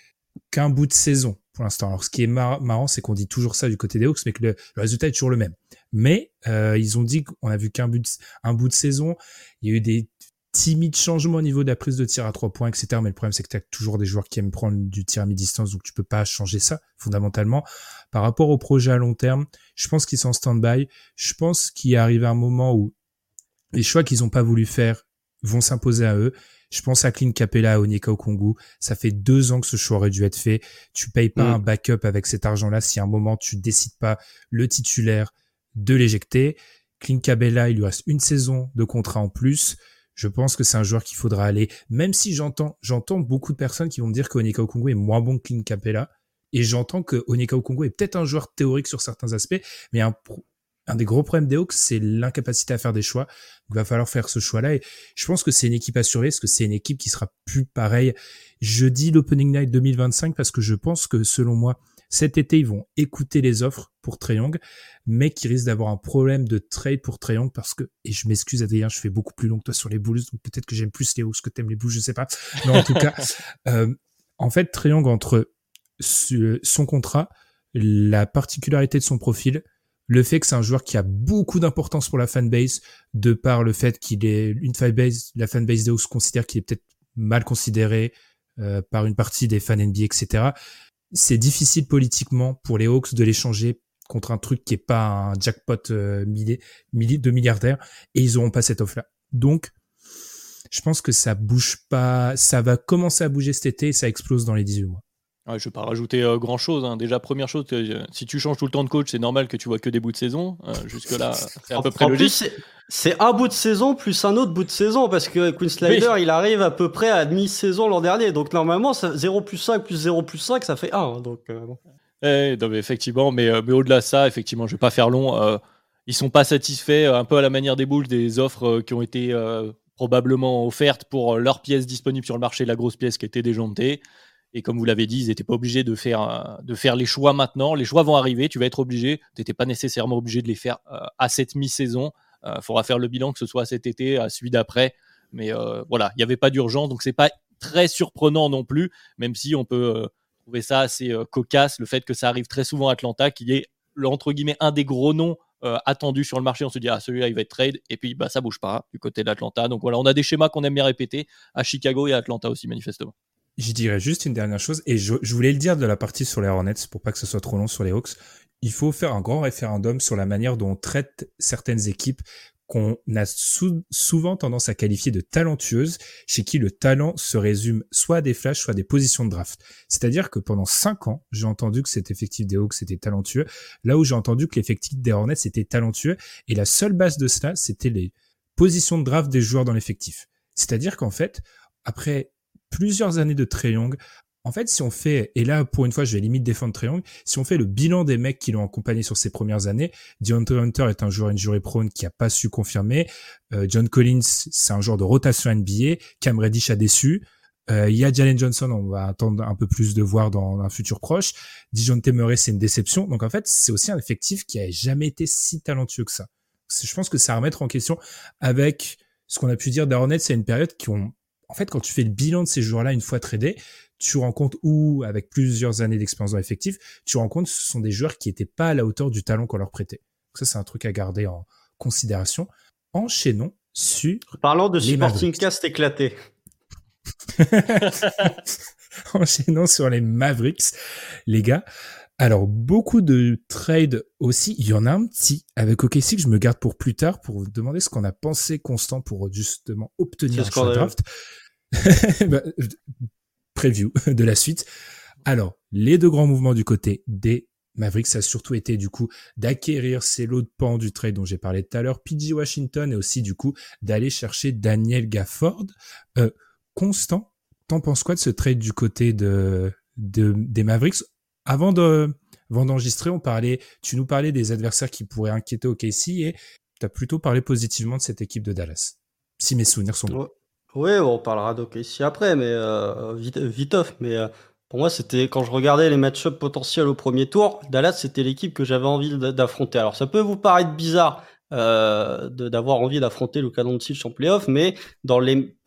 qu'un bout de saison pour l'instant. Alors ce qui est marrant, c'est qu'on dit toujours ça du côté des Hawks, mais que le, résultat est toujours le même. Mais euh, ils ont dit qu'on a vu qu'un but, un bout de saison. Il y a eu des timide changement au niveau de la prise de tir à trois points, etc. Mais le problème, c'est que tu as toujours des joueurs qui aiment prendre du tir à mi-distance, donc tu peux pas changer ça, fondamentalement. Par rapport au projet à long terme, je pense qu'ils sont en stand-by. Je pense qu'il arrive un moment où les choix qu'ils ont pas voulu faire vont s'imposer à eux. Je pense à Clint Capella, à Onyeka Okongu. Ça fait deux ans que ce choix aurait dû être fait. Tu payes pas mm. un backup avec cet argent-là si à un moment tu décides pas le titulaire de l'éjecter. Clint Capella, il lui reste une saison de contrat en plus. Je pense que c'est un joueur qu'il faudra aller, même si j'entends, beaucoup de personnes qui vont me dire que Onika Okongu est moins bon que Clint Capella, et j'entends que Onika Okongu est peut-être un joueur théorique sur certains aspects, mais un, un des gros problèmes des Hawks, c'est l'incapacité à faire des choix. Il va falloir faire ce choix-là, et je pense que c'est une équipe à surveiller, parce que c'est une équipe qui sera plus pareille. Je dis l'Opening Night 2025 parce que je pense que, selon moi, cet été, ils vont écouter les offres pour Treyong, mais qui risquent d'avoir un problème de trade pour Treyong parce que, et je m'excuse Adrien, je fais beaucoup plus long que toi sur les Bulls, donc peut-être que j'aime plus les Hawks que t'aimes les Bulls, je sais pas. Mais en tout cas, euh, en fait, Treyong entre son contrat, la particularité de son profil, le fait que c'est un joueur qui a beaucoup d'importance pour la fanbase, de par le fait qu'il est une fanbase, la fanbase des Hawks considère qu'il est peut-être mal considéré euh, par une partie des fans NBA, etc c'est difficile politiquement pour les Hawks de l'échanger contre un truc qui est pas un jackpot euh, de milliardaires et ils auront pas cette offre là. Donc je pense que ça bouge pas, ça va commencer à bouger cet été et ça explose dans les 18 mois. Ouais, je vais pas rajouter euh, grand chose. Hein. Déjà, première chose, euh, si tu changes tout le temps de coach, c'est normal que tu vois que des bouts de saison. Jusque là, c'est à peu près logique. C'est un bout de saison plus un autre bout de saison parce que Queen Slider, il arrive à peu près à demi-saison l'an dernier. Donc normalement, 0 plus 5 plus 0 plus 5, ça fait 1. Donc, bon. eh, non, mais effectivement, mais, mais au-delà de ça, effectivement, je vais pas faire long. ils sont pas satisfaits, un peu à la manière des Bulls, des offres qui ont été probablement offertes pour leurs pièces disponibles sur le marché, la grosse pièce qui était déjantée. Et comme vous l'avez dit, ils n'étaient pas obligés de faire, euh, de faire les choix maintenant. Les choix vont arriver, tu vas être obligé. Tu n'étais pas nécessairement obligé de les faire euh, à cette mi-saison. Il euh, faudra faire le bilan, que ce soit cet été, à celui d'après. Mais voilà, il n'y avait pas d'urgence, donc c'est pas très surprenant non plus, même si on peut trouver ça assez cocasse, le fait que ça arrive très souvent à Atlanta, qui est, entre guillemets, un des gros noms attendus sur le marché. On se dit, ah, celui-là, il va être trade. Et puis, bah, ça bouge pas du côté d'Atlanta. Donc voilà, on a des schémas qu'on aime bien répéter à Chicago et à Atlanta aussi, manifestement. Je dirais juste une dernière chose, et je, voulais le dire de la partie sur les Hornets pour pas que ce soit trop long sur les Hawks. Il faut faire un grand référendum sur la manière dont on traite certaines équipes qu'on a souvent tendance à qualifier de talentueuses, chez qui le talent se résume soit à des flashs, soit à des positions de draft. C'est-à-dire que pendant cinq ans, j'ai entendu que cet effectif des Hawks était talentueux, là où j'ai entendu que l'effectif des Hornets était talentueux, et la seule base de cela, c'était les positions de draft des joueurs dans l'effectif. C'est-à-dire qu'en fait, après plusieurs années de Young, en fait, si on fait, et là, pour une fois, je vais limite défendre Triangle, si on fait le bilan des mecs qui l'ont accompagné sur ses premières années, Deontay Hunter est un joueur injury prone qui a pas su confirmer, euh, John Collins, c'est un joueur de rotation NBA, Cam Reddish a déçu, euh, il y a Jalen Johnson, on va attendre un peu plus de voir dans un futur proche, Dijon Temeray, c'est une déception, donc en fait, c'est aussi un effectif qui a jamais été si talentueux que ça. Je pense que ça à remettre en question avec ce qu'on a pu dire d'Arnett, c'est une période qui ont en fait, quand tu fais le bilan de ces joueurs-là une fois tradés, tu rends compte ou avec plusieurs années d'expérience dans l'effectif, tu rends compte que ce sont des joueurs qui n'étaient pas à la hauteur du talent qu'on leur prêtait. Donc ça, c'est un truc à garder en considération. Enchaînons sur. Parlant de supporting cast éclaté. Enchaînons sur les Mavericks, les gars. Alors, beaucoup de trades aussi. Il y en a un petit avec OKC que je me garde pour plus tard pour vous demander ce qu'on a pensé constant pour justement obtenir ce draft. bah, preview de la suite. Alors, les deux grands mouvements du côté des Mavericks, ça a surtout été du coup d'acquérir ces lots de pan du trade dont j'ai parlé tout à l'heure, PG Washington et aussi du coup d'aller chercher Daniel Gafford. Euh, Constant, t'en penses quoi de ce trade du côté de, de des Mavericks? Avant de d'enregistrer, on parlait, tu nous parlais des adversaires qui pourraient inquiéter au KC et tu as plutôt parlé positivement de cette équipe de Dallas. Si mes souvenirs sont bons. Oui, on parlera d'OKC après, mais euh, vite, vite off. Mais euh, pour moi, c'était quand je regardais les match-ups potentiels au premier tour, Dallas, c'était l'équipe que j'avais envie d'affronter. Alors, ça peut vous paraître bizarre euh, d'avoir envie d'affronter Luka Doncic en playoff, mais dans les,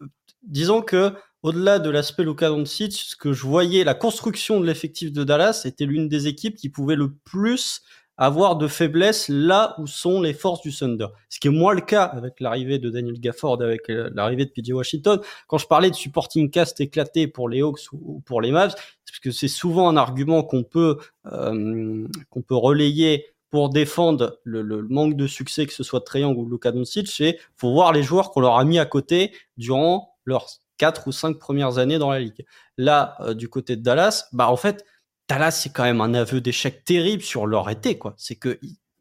disons que au-delà de l'aspect Luka Doncic, ce que je voyais, la construction de l'effectif de Dallas était l'une des équipes qui pouvait le plus avoir de faiblesses là où sont les forces du Thunder. Ce qui est moins le cas avec l'arrivée de Daniel Gafford, avec euh, l'arrivée de PJ Washington. Quand je parlais de supporting cast éclaté pour les Hawks ou pour les Mavs, parce que c'est souvent un argument qu'on peut euh, qu'on peut relayer pour défendre le, le, manque de succès, que ce soit Triangle ou Luka Doncic, c'est faut voir les joueurs qu'on leur a mis à côté durant leurs quatre ou cinq premières années dans la ligue. Là, euh, du côté de Dallas, bah en fait, Dallas, c'est quand même un aveu d'échec terrible sur leur été, quoi. C'est que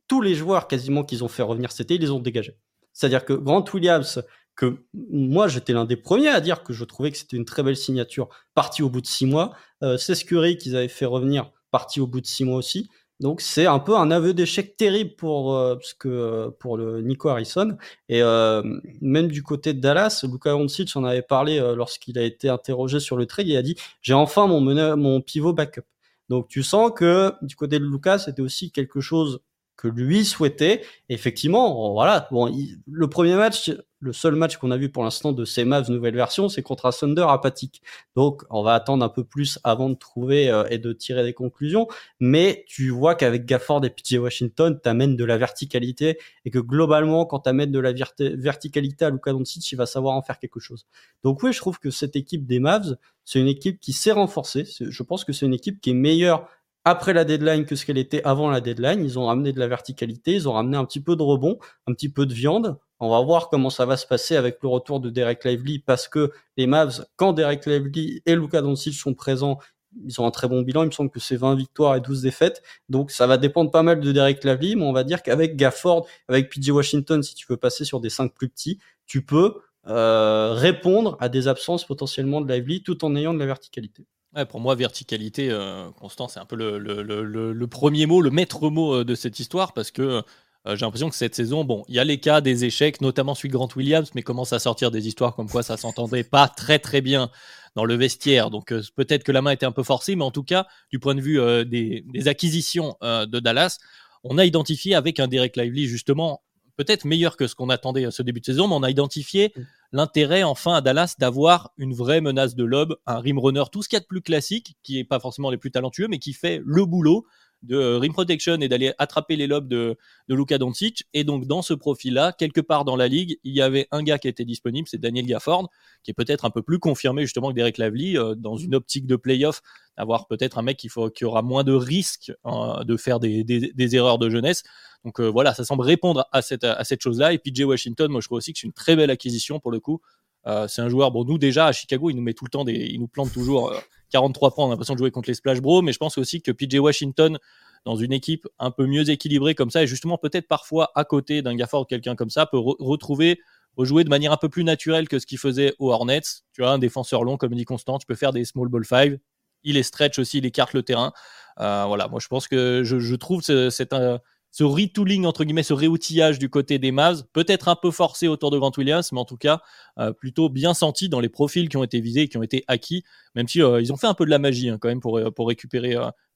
tous les joueurs quasiment qu'ils ont fait revenir cet été, ils les ont dégagés. C'est-à-dire que Grant Williams, que moi j'étais l'un des premiers à dire que je trouvais que c'était une très belle signature, parti au bout de six mois. Euh, Curry qu'ils avaient fait revenir, parti au bout de six mois aussi. Donc c'est un peu un aveu d'échec terrible pour euh, parce que euh, pour le Nico Harrison et euh, même du côté de Dallas, Luka Doncic en avait parlé lorsqu'il a été interrogé sur le trade, il a dit j'ai enfin mon pivot backup. Donc tu sens que du côté de Lucas, c'était aussi quelque chose que lui souhaitait. effectivement, voilà, bon, le premier match, le seul match qu'on a vu pour l'instant de ces Mavs nouvelle version, c'est contre un Thunder apathique. Donc, on va attendre un peu plus avant de trouver euh, et de tirer des conclusions. Mais tu vois qu'avec Gafford et PJ Washington, t'amènes de la verticalité et que globalement, quand t'amènes de la verticalité à Luka Doncic, il va savoir en faire quelque chose. Donc oui, je trouve que cette équipe des Mavs, c'est une équipe qui s'est renforcée. Je pense que c'est une équipe qui est meilleure après la deadline que ce qu'elle était avant la deadline. Ils ont ramené de la verticalité, ils ont ramené un petit peu de rebond, un petit peu de viande. On va voir comment ça va se passer avec le retour de Derek Lively parce que les Mavs, quand Derek Lively et Luka Doncic sont présents, ils ont un très bon bilan. Il me semble que c'est 20 victoires et 12 défaites. Donc ça va dépendre pas mal de Derek Lively, mais on va dire qu'avec Gafford, avec PJ Washington, si tu veux passer sur des 5 plus petits, tu peux euh, répondre à des absences potentiellement de Lively tout en ayant de la verticalité pour moi, verticalité, euh, Constant, c'est un peu le, premier mot, le maître mot euh, de cette histoire, parce que euh, j'ai l'impression que cette saison, bon, il y a les cas des échecs, notamment celui de Grant Williams, mais commence à sortir des histoires comme quoi ça s'entendait pas très très bien dans le vestiaire. Donc peut-être que la main était un peu forcée, mais en tout cas, du point de vue des, des, acquisitions de Dallas, on a identifié avec un Derek Lively justement peut-être meilleur que ce qu'on attendait ce début de saison, mais on a identifié mm. L'intérêt enfin à Dallas d'avoir une vraie menace de lob, un rim runner, tout ce qu'il y a de plus classique, qui n'est pas forcément les plus talentueux, mais qui fait le boulot de rim protection et d'aller attraper les lobes de, de Luka Doncic. Et donc, dans ce profil-là, quelque part dans la ligue, il y avait un gars qui était disponible, c'est Daniel Gafford, qui est peut-être un peu plus confirmé justement que Derek Lively, euh, dans une optique de playoff, avoir peut-être un mec qui, faut, qui aura moins de risques hein, de faire des, des, des, erreurs de jeunesse. Donc euh, voilà, ça semble répondre à cette, à cette chose-là. Et PJ Washington, moi je trouve aussi que c'est une très belle acquisition pour le coup. Euh, c'est un joueur, bon, nous déjà à Chicago, il nous met tout le temps des, il nous plante toujours 43 points. On a l'impression de jouer contre les Splash Bros, mais je pense aussi que PJ Washington, dans une équipe un peu mieux équilibrée comme ça, et justement peut-être parfois à côté d'un Gafford, quelqu'un comme ça, peut retrouver, rejouer de manière un peu plus naturelle que ce qu'il faisait aux Hornets. Tu vois, un défenseur long, comme dit Constant, tu peux faire des small ball five. Il est stretch aussi, il écarte le terrain. Euh, voilà, moi je pense que je, trouve c'est un ce retooling, entre guillemets, ce réoutillage du côté des Mavs, peut-être un peu forcé autour de Grant Williams, mais en tout cas, euh, plutôt bien senti dans les profils qui ont été visés et qui ont été acquis, même si euh, ils ont fait un peu de la magie hein, quand même pour, euh, pour récupérer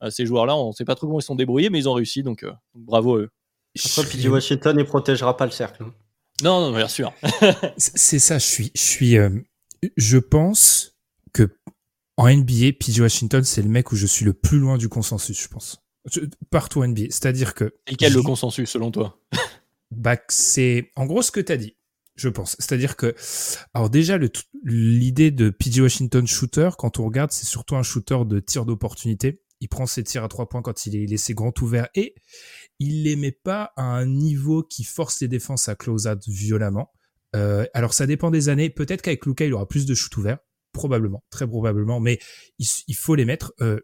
ces joueurs-là. On ne sait pas trop comment ils sont débrouillés, mais ils ont réussi, donc bravo à eux. Après, PJ Washington ne protégera pas le cercle. Hein. Non, non, bien sûr. c'est ça, je suis, je suis, je pense que en NBA, PJ Washington, c'est le mec où je suis le plus loin du consensus, je pense partout NBA. C'est-à-dire que. Et quel le consensus selon toi? Bah, c'est en gros ce que tu as dit, je pense. C'est-à-dire que. Alors, déjà, l'idée de PG Washington shooter, quand on regarde, c'est surtout un shooter de tir d'opportunité. Il prend ses tirs à trois points quand il est laissé grand ouvert et il les met pas à un niveau qui force les défenses à close out violemment. Euh, alors, ça dépend des années. Peut-être qu'avec Luca, il aura plus de shoot ouvert probablement, très probablement, mais il, il faut les mettre. Euh,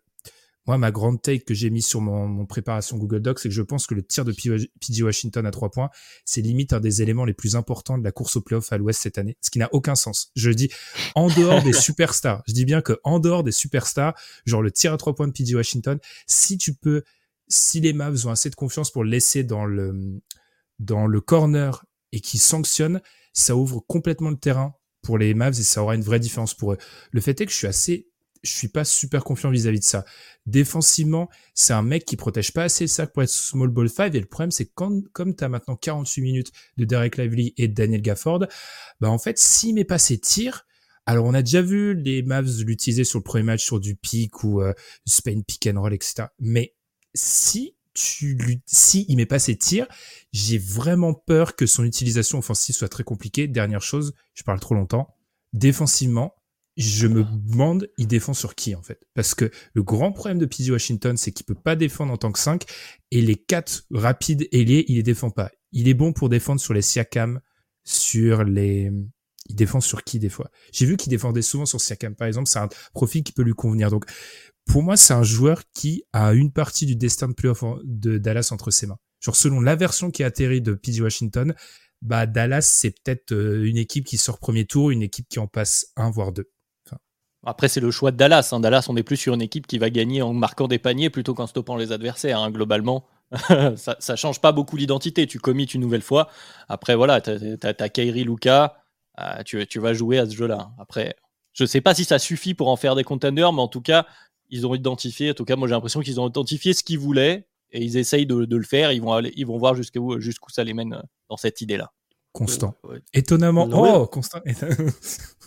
moi, ma grande take que j'ai mise sur mon, préparation Google Docs, c'est que je pense que le tir de PG Washington à trois points, c'est limite un des éléments les plus importants de la course au playoff à l'Ouest cette année, ce qui n'a aucun sens. Je dis en dehors des superstars. Je dis bien que en dehors des superstars, genre le tir à trois points de PG Washington, si tu peux, si les Mavs ont assez de confiance pour le laisser dans le dans le corner et qui sanctionne, ça ouvre complètement le terrain pour les Mavs et ça aura une vraie différence pour eux. Le fait est que je suis assez je suis pas super confiant vis-à-vis de ça. Défensivement, c'est un mec qui protège pas assez le pour être small ball 5 et le problème c'est quand comme tu as maintenant 48 minutes de Derek Lively et de Daniel Gafford, bah en fait, s'il met pas ses tirs, alors on a déjà vu les Mavs l'utiliser sur le premier match sur du pick ou euh, Spain pick and roll etc. Mais si tu lui, si il met pas ses tirs, j'ai vraiment peur que son utilisation offensive soit très compliquée. Dernière chose, je parle trop longtemps. Défensivement, je me demande, il défend sur qui en fait? Parce que le grand problème de PJ Washington, c'est qu'il peut pas défendre en tant que 5, et les 4 rapides ailiers, il les défend pas. Il est bon pour défendre sur les Siakam, sur les... Il défend sur qui des fois? J'ai vu qu'il défendait souvent sur Siakam, par exemple, c'est un profil qui peut lui convenir. Donc, pour moi, c'est un joueur qui a une partie du destin de playoff de Dallas entre ses mains. Genre, selon la version qui a atterri de PJ Washington, bah Dallas, c'est peut-être euh, une équipe qui sort premier tour, une équipe qui en passe un voire deux. Après, c'est le choix de Dallas. Hein. Dallas, on est plus sur une équipe qui va gagner en marquant des paniers plutôt qu'en stoppant les adversaires. Hein. Globalement, ça, ça change pas beaucoup l'identité. Tu commites une nouvelle fois. Après, voilà, tu as, Kairi Luka. Euh, tu, vas jouer à ce jeu-là. Après, je sais pas si ça suffit pour en faire des contenders, mais en tout cas, ils ont identifié. En tout cas, moi, j'ai l'impression qu'ils ont identifié ce qu'ils voulaient et ils essayent de, le faire. Ils vont, aller, ils vont voir jusqu'où jusqu'où ça les mène dans cette idée-là. Constant. Étonnamment. oh, constant.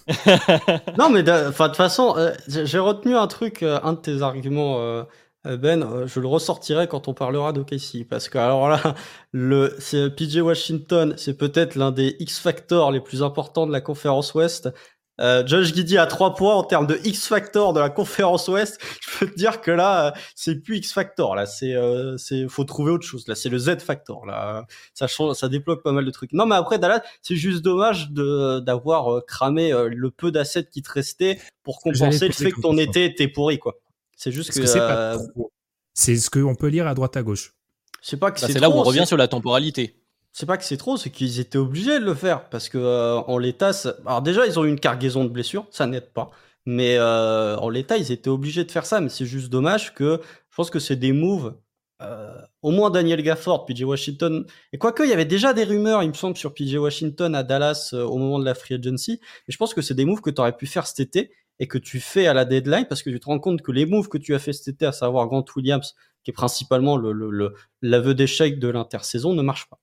non, mais de toute façon, euh, j'ai retenu un truc, euh, un de tes arguments, euh, Ben, je le ressortirai quand on parlera de Casey. Parce que, alors là, le PJ Washington, c'est peut-être l'un des X-Factors les plus importants de la conférence Ouest. Euh, Josh Giddy a trois points en termes de X Factor de la conférence Ouest. Je peux te dire que là, c'est plus X Factor. Là, c'est, euh, c'est, faut trouver autre chose. Là, c'est le Z Factor. Là, ça change, ça débloque pas mal de trucs. Non, mais après Dallas, c'est juste dommage de d'avoir euh, cramé euh, le peu d'assets qui te restait pour compenser le fait que ton été était pourri, quoi. C'est juste que, c'est pas C'est ce qu'on peut lire à droite à gauche. C'est pas que bah, c'est là où on revient sur la temporalité c'est pas que c'est trop, c'est qu'ils étaient obligés de le faire parce que euh, en l'état, alors déjà ils ont eu une cargaison de blessures, ça n'aide pas, mais euh, en l'état ils étaient obligés de faire ça, mais c'est juste dommage que je pense que c'est des moves. Euh, au moins Daniel Gafford, PJ Washington, et quoique il y avait déjà des rumeurs, il me semble, sur PJ Washington à Dallas au moment de la free agency, mais je pense que c'est des moves que tu aurais pu faire cet été et que tu fais à la deadline parce que tu te rends compte que les moves que tu as fait cet été, à savoir Grant Williams, qui est principalement le, le, l'aveu d'échec de l'intersaison, ne marche pas.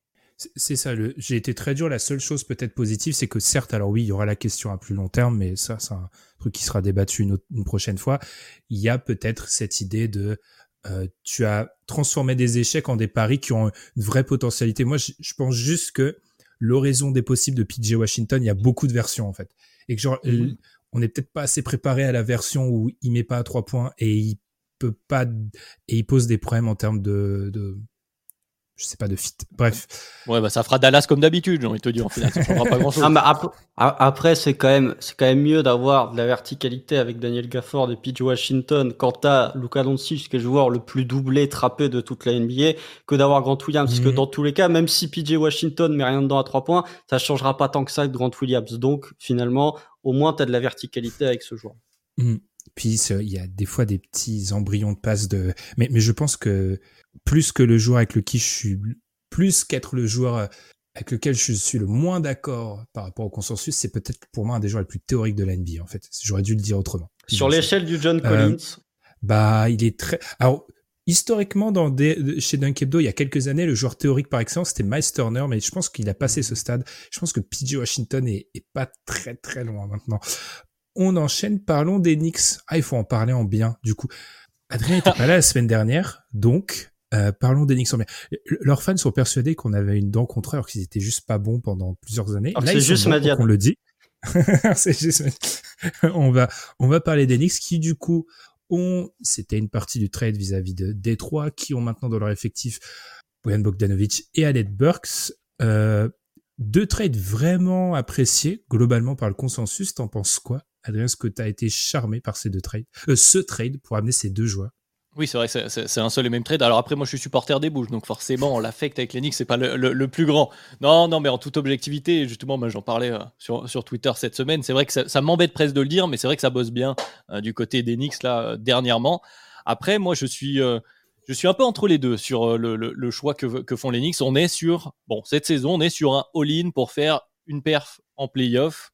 C'est ça, j'ai été très dur. La seule chose peut-être positive, c'est que certes, alors oui, il y aura la question à plus long terme, mais ça, c'est un truc qui sera débattu une, prochaine fois. Il y a peut-être cette idée de euh, tu as transformé des échecs en des paris qui ont une vraie potentialité. Moi, je, pense juste que l'horizon des possibles de PJ Washington, il y a beaucoup de versions en fait, et que genre mhm. on n'est peut-être pas assez préparé à la version où il met pas à trois points et il peut pas et il pose des problèmes en termes de, de je sais pas de fit. Bref. Ouais, bah ça fera Dallas comme d'habitude, j'ai envie de te dire. En final, ça changera pas grand chose. après, après c'est quand même, c'est quand même mieux d'avoir de la verticalité avec Daniel Gafford et PJ Washington quand t'as Luka Doncic, qui est le joueur le plus doublé, trappé de toute la NBA, que d'avoir Grant Williams. Parce que mhm. dans tous les cas, même si PJ Washington met rien dedans à trois points, ça changera pas tant que ça de Grant Williams. Donc, finalement, au moins, t'as de la verticalité avec ce joueur. Mhm. Puis il y a des fois des petits embryons de passe de. Mais, mais je pense que plus que le joueur avec lequel je suis, plus qu'être le joueur avec lequel je suis le moins d'accord par rapport au consensus, c'est peut-être pour moi un des joueurs les plus théoriques de la NBA, en fait. J'aurais dû le dire autrement. Sur l'échelle du John euh, Collins Bah, il est très... Alors, historiquement, dans des, chez Dunkebdo, il y a quelques années, le joueur théorique par excellence, c'était Miles Turner, mais je pense qu'il a passé ce stade. Je pense que PJ Washington est, est pas très très loin maintenant. On enchaîne, parlons des Knicks. Ah, il faut en parler en bien, du coup. Adrien était pas là la semaine dernière, donc euh, parlons d'Enix en bien. Leurs fans sont persuadés qu'on avait une dent contre eux alors qu'ils étaient juste pas bons pendant plusieurs années. C'est juste On le dit. c'est juste. on va on va parler d'Enix qui du coup ont c'était une partie du trade vis-à-vis de Détroit qui ont maintenant dans leur effectif Bojan Bogdanovic et Aled Burks. Euh, deux trades vraiment appréciés globalement par le consensus. T'en penses quoi, Adrien Est-ce que t'as été charmé par ces deux trades, euh, ce trade pour amener ces deux joueurs oui, c'est vrai, c'est un seul et même trade. Alors après, moi, je suis supporter des bouges, donc forcément, l'affect avec Knicks, c'est pas le, plus grand. Non, non, mais en toute objectivité, justement, j'en parlais euh, sur, sur Twitter cette semaine. C'est vrai que ça, m'embête presque de le dire, mais c'est vrai que ça bosse bien euh, du côté Knicks là dernièrement. Après, moi, je suis, je suis un peu entre les deux sur le, choix que, font Knicks. On est sur, bon, cette saison, on est sur un all-in pour faire une perf en playoff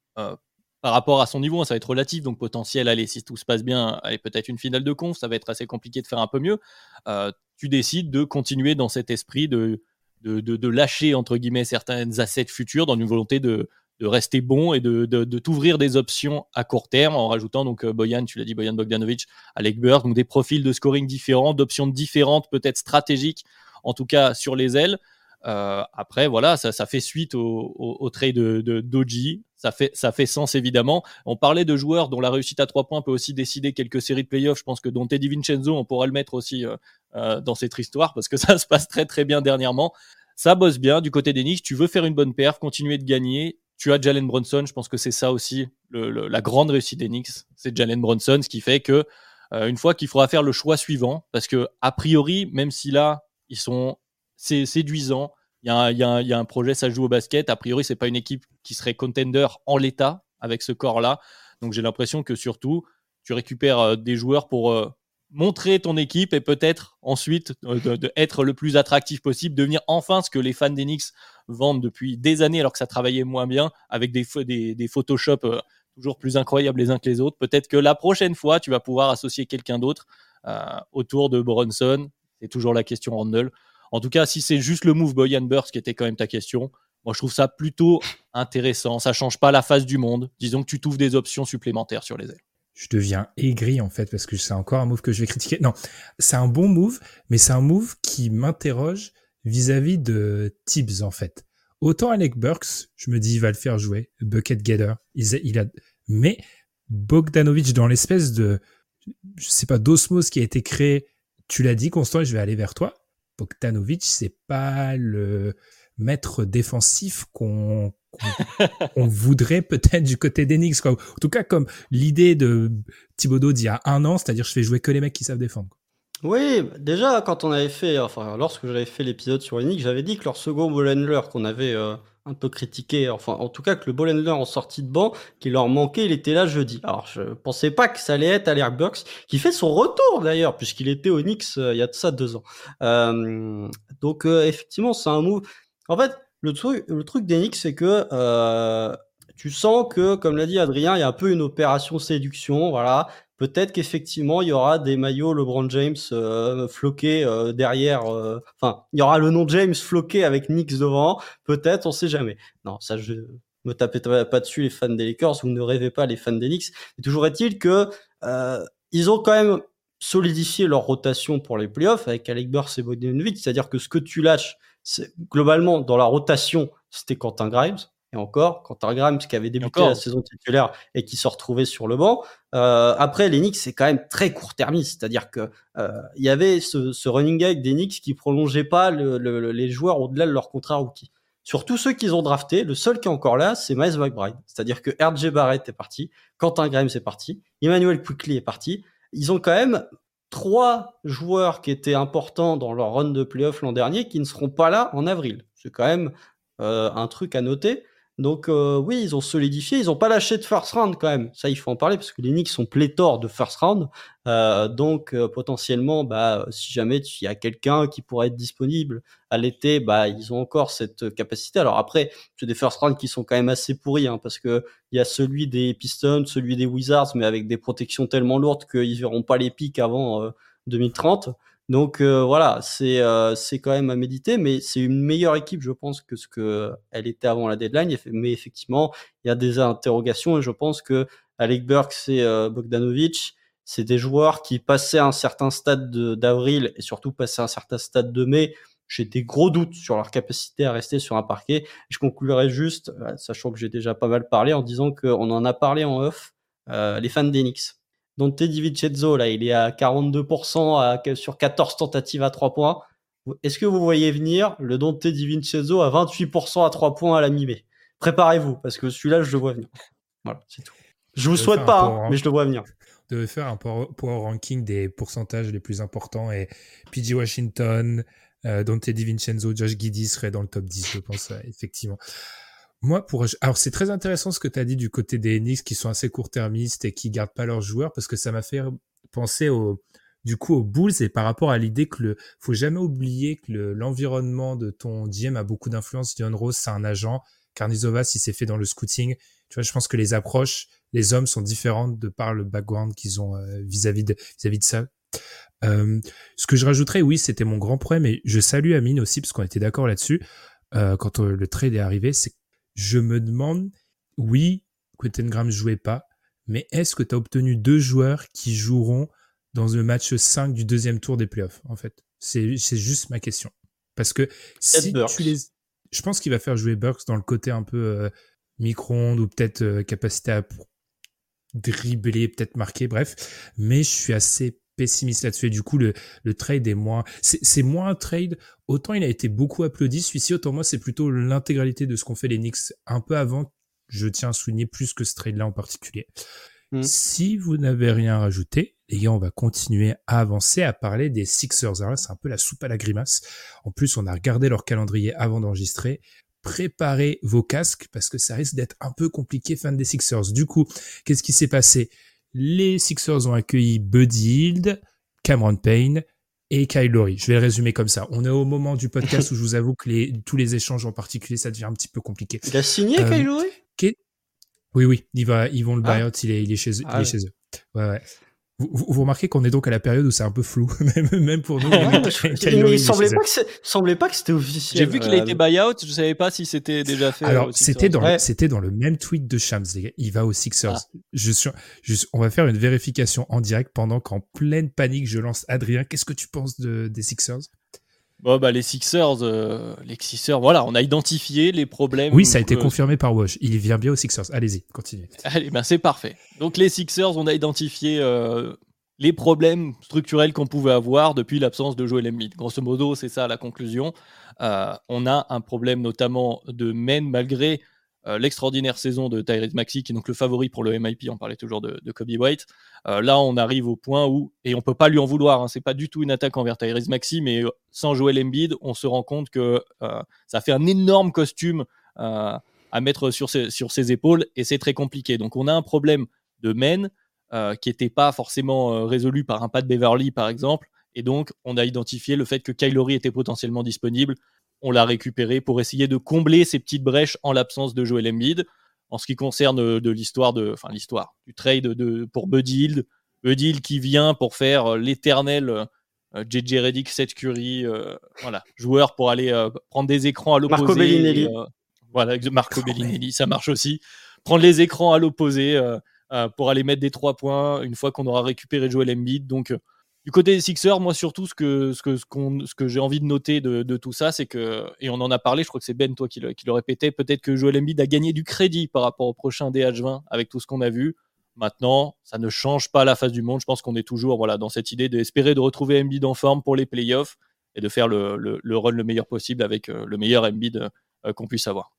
par rapport à son niveau, hein, ça va être relatif, donc potentiel, allez, si tout se passe bien, allez, peut-être une finale de conf, ça va être assez compliqué de faire un peu mieux. Euh, tu décides de continuer dans cet esprit de, de, de, lâcher, entre guillemets, certaines assets futures dans une volonté de, de rester bon et de, de, t'ouvrir des options à court terme en rajoutant donc euh, Boyan, tu l'as dit, Boyan Bogdanovic, Alec Burke, donc des profils de scoring différents, d'options différentes, peut-être stratégiques, en tout cas sur les ailes. Euh, après, voilà, ça, ça, fait suite au, au, au trade de, Doji. Ça fait, ça fait sens évidemment. On parlait de joueurs dont la réussite à trois points peut aussi décider quelques séries de playoffs. Je pense que dont Teddy Vincenzo, on pourra le mettre aussi euh, euh, dans cette histoire parce que ça se passe très très bien dernièrement. Ça bosse bien du côté des Knicks. Tu veux faire une bonne perf, continuer de gagner. Tu as Jalen Brunson. Je pense que c'est ça aussi le, la grande réussite des Knicks. C'est Jalen Brunson, ce qui fait que euh, une fois qu'il faudra faire le choix suivant, parce que a priori, même si là ils sont c'est séduisant. Il y, a, un projet, ça joue au basket. A priori, c'est pas une équipe qui serait contender en l'état avec ce corps-là. Donc j'ai l'impression que surtout, tu récupères euh, des joueurs pour euh, montrer ton équipe et peut-être ensuite euh, de, être le plus attractif possible, devenir enfin ce que les fans d'Enix vendent depuis des années alors que ça travaillait moins bien avec des, des, des Photoshop toujours plus incroyables les uns que les autres. Peut-être que la prochaine fois, tu vas pouvoir associer quelqu'un d'autre autour de Bronson. C'est toujours la question Randall. En tout cas, si c'est juste le move Boyan Burst qui était quand même ta question, moi je trouve ça plutôt intéressant. Ça change pas la face du monde. Disons que tu trouves des options supplémentaires sur les ailes. Je deviens aigri en fait parce que c'est encore un move que je vais critiquer. Non, c'est un bon move, mais c'est un move qui m'interroge vis-à-vis de Tibbs en fait. Autant Alec Burks, je me dis il va le faire jouer, bucket getter, il, a, mais Bogdanovic dans l'espèce de, je sais pas, d'osmose qui a été créé. Tu l'as dit, Constant, et je vais aller vers toi. Bogdanovic, c'est pas le maître défensif qu'on voudrait peut-être du côté d'Enix. En tout cas, comme l'idée de Thibodeau d'il y a un an, c'est-à-dire je fais jouer que les mecs qui savent défendre. Oui, déjà quand on avait fait, enfin lorsque j'avais fait l'épisode sur Enix, j'avais dit que leur second ball qu'on avait euh, un peu critiqué, enfin en tout cas que le ball en sortie de banc, qui leur manquait, il était là jeudi. Alors je pensais pas que ça allait être Alec Box, qui fait son retour d'ailleurs, puisqu'il était au euh, il y a de ça deux ans. Euh, donc euh, effectivement c'est un move. En fait, le truc, le truc d'Enix, c'est que tu sens que, comme l'a dit Adrien, il y a un peu une opération séduction, voilà. Peut-être qu'effectivement, il y aura des maillots LeBron James euh, floqués euh, derrière. euh, Enfin, il y aura le nom James floqué avec Knicks devant. Peut-être, on sait jamais. Non, ça, je me tapez pas dessus les fans des Lakers. Vous ne rêvez pas les fans des Knicks. Mais toujours est-il que euh, ils ont quand même solidifié leur rotation pour les playoffs avec Alec Burks et Bogdanovic. C'est-à-dire que ce que tu lâches, globalement dans la rotation, c'était Quentin Grimes. Et encore, Quentin Grimes qui avait débuté la saison titulaire et qui se retrouvait sur le banc. Euh, après, les Knicks, c'est quand même très court-termiste. C'est-à-dire que euh, il y avait ce, ce running gag des Knicks qui prolongeait pas le, le, les joueurs au-delà de leur contrat rookie. Sur tous ceux qu'ils ont draftés, le seul qui est encore là, c'est Miles McBride. C'est-à-dire que RJ Barrett est parti, Quentin Grimes est parti, Emmanuel Quickly est parti. Ils ont quand même trois joueurs qui étaient importants dans leur run de playoff l'an dernier qui ne seront pas là en avril. C'est quand même euh, un truc à noter. Donc euh, oui, ils ont solidifié, ils n'ont pas lâché de first round quand même. Ça, il faut en parler parce que les Knicks sont pléthores de first round. Euh, donc euh, potentiellement, bah, si jamais il y a quelqu'un qui pourrait être disponible à l'été, bah, ils ont encore cette capacité. Alors après, c'est des first round qui sont quand même assez pourris hein, parce que il y a celui des Pistons, celui des Wizards, mais avec des protections tellement lourdes qu'ils verront pas les pics avant 2030. Donc euh, voilà, c'est euh, quand même à méditer, mais c'est une meilleure équipe, je pense, que ce que elle était avant la deadline. Mais effectivement, il y a des interrogations et je pense que Alec Burks et euh, Bogdanovic, c'est des joueurs qui passaient un certain stade d'avril et surtout passaient un certain stade de mai. J'ai des gros doutes sur leur capacité à rester sur un parquet. Je conclurai juste, sachant que j'ai déjà pas mal parlé, en disant qu'on en a parlé en off, les fans d'Enix Dante DiVincenzo, là, il est à 42% sur 14 tentatives à 3 points. Est-ce que vous voyez venir le Dante DiVincenzo à 28% à 3 points à la mi-mai Préparez-vous, parce que celui-là, je le vois venir. Voilà, c'est tout. Je vous souhaite pas, hein, mais je le vois venir. On devait faire un power, ranking des pourcentages les plus importants et PG Washington, euh, Dante DiVincenzo, Josh Giddy serait dans le top 10, je pense, effectivement. Moi, pour alors c'est très intéressant ce que tu as dit du côté des Knicks qui sont assez court-termistes et qui gardent pas leurs joueurs parce que ça m'a fait penser au du coup aux Bulls et par rapport à l'idée que le faut jamais oublier que l'environnement de ton GM a beaucoup d'influence. Dion Rose, c'est un agent. Carnizova, si c'est fait dans le scouting, tu vois, je pense que les approches, les hommes sont différentes de par le background qu'ils ont euh, vis-à-vis de vis-à-vis de ça. Euh, ce que je rajouterais, oui, c'était mon grand problème et je salue Amine aussi parce qu'on était d'accord là-dessus. Euh, quand euh, le trade est arrivé, c'est je me demande, oui, Quentin Graham jouait pas, mais est-ce que tu as obtenu deux joueurs qui joueront dans le match 5 du deuxième tour des playoffs, en fait? C'est juste ma question. Parce que si tu les... Je pense qu'il va faire jouer Burks dans le côté un peu euh, micro-ondes ou peut-être euh, capacité à dribbler, peut-être marquer, bref. Mais je suis assez pessimiste là-dessus. Et du coup, le, le trade est moins, c'est moins un trade. Autant il a été beaucoup applaudi, celui-ci, autant moi, c'est plutôt l'intégralité de ce qu'ont fait les Knicks un peu avant. Je tiens à souligner plus que ce trade-là en particulier. Mm. Si vous n'avez rien à rajouter, les gars, on va continuer à avancer, à parler des Sixers. Alors là, c'est un peu la soupe à la grimace. En plus, on a regardé leur calendrier avant d'enregistrer. Préparez vos casques parce que ça risque d'être un peu compliqué fan des Sixers. Du coup, qu'est-ce qui s'est passé? Les Sixers ont accueilli Buddy Hield, Cameron Payne et Kyle Lowry. Je vais le résumer comme ça. On est au moment du podcast où je vous avoue que les, tous les échanges en particulier, ça devient un petit peu compliqué. Il a signé euh, Kyle Lowry? Oui, oui, il va, ils vont le ah. buyout, il est, il est chez, il est ah chez eux. Ouais, ouais. Vous, vous, remarquez qu'on est donc à la période où c'est un peu flou, même, pour nous. il semblait pas, que semblait pas que c'était officiel. J'ai vu qu'il a été buyout, je savais pas si c'était déjà fait. Alors, c'était dans, c'était dans le même tweet de Shams, les gars. Il va aux Sixers. Ah. Je suis, on va faire une vérification en direct pendant qu'en pleine panique, je lance Adrien. Qu'est-ce que tu penses de, des Sixers? Bon, bah, les Sixers, euh, les Sixers, voilà, on a identifié les problèmes. Oui, ça a été confirmé par Wash. Il vient bien aux Sixers. Allez-y, continuez. Allez, ben c'est parfait. Donc, les Sixers, on a identifié euh, les problèmes structurels qu'on pouvait avoir depuis l'absence de Joel Embiid. Grosso modo, c'est ça la conclusion. Euh, on a un problème notamment de main malgré euh, l'extraordinaire saison de Tyrese Maxi, qui est donc le favori pour le MIP, on parlait toujours de, Kobe White. Euh, là, on arrive au point où, et on peut pas lui en vouloir, hein, c'est pas du tout une attaque envers Tyrese Maxi, mais euh, sans Joel Embiid, on se rend compte que ça fait un énorme costume à mettre sur ses, épaules, et c'est très compliqué. Donc on a un problème de men qui n'était pas forcément résolu par un pas de Beverly, par exemple, et donc on a identifié le fait que Kylori était potentiellement disponible on l'a récupéré pour essayer de combler ces petites brèches en l'absence de Joel Embiid. En ce qui concerne euh, de l'histoire de, enfin l'histoire du trade de, pour Buddy Hield, Buddy Hield qui vient pour faire euh, l'éternel JJ euh, Redick, Seth Curry, voilà, joueur pour aller prendre des écrans à l'opposé. Marco Bellinelli. voilà, Marco Bellinelli, ça marche aussi. Prendre les écrans à l'opposé pour aller mettre des trois points une fois qu'on aura récupéré Joel Embiid. Donc du côté des Sixers, moi surtout, ce que, ce que, j'ai envie de noter de, tout ça, c'est que, et on en a parlé, je crois que c'est Ben, toi, qui le, qui répétait, peut-être que Joel Embiid a gagné du crédit par rapport au prochain DH20 avec tout ce qu'on a vu. Maintenant, ça ne change pas la face du monde. Je pense qu'on est toujours dans cette idée d'espérer de retrouver Embiid en forme pour les playoffs et de faire le, le, le run le meilleur possible avec euh, le meilleur Embiid euh, qu'on puisse avoir.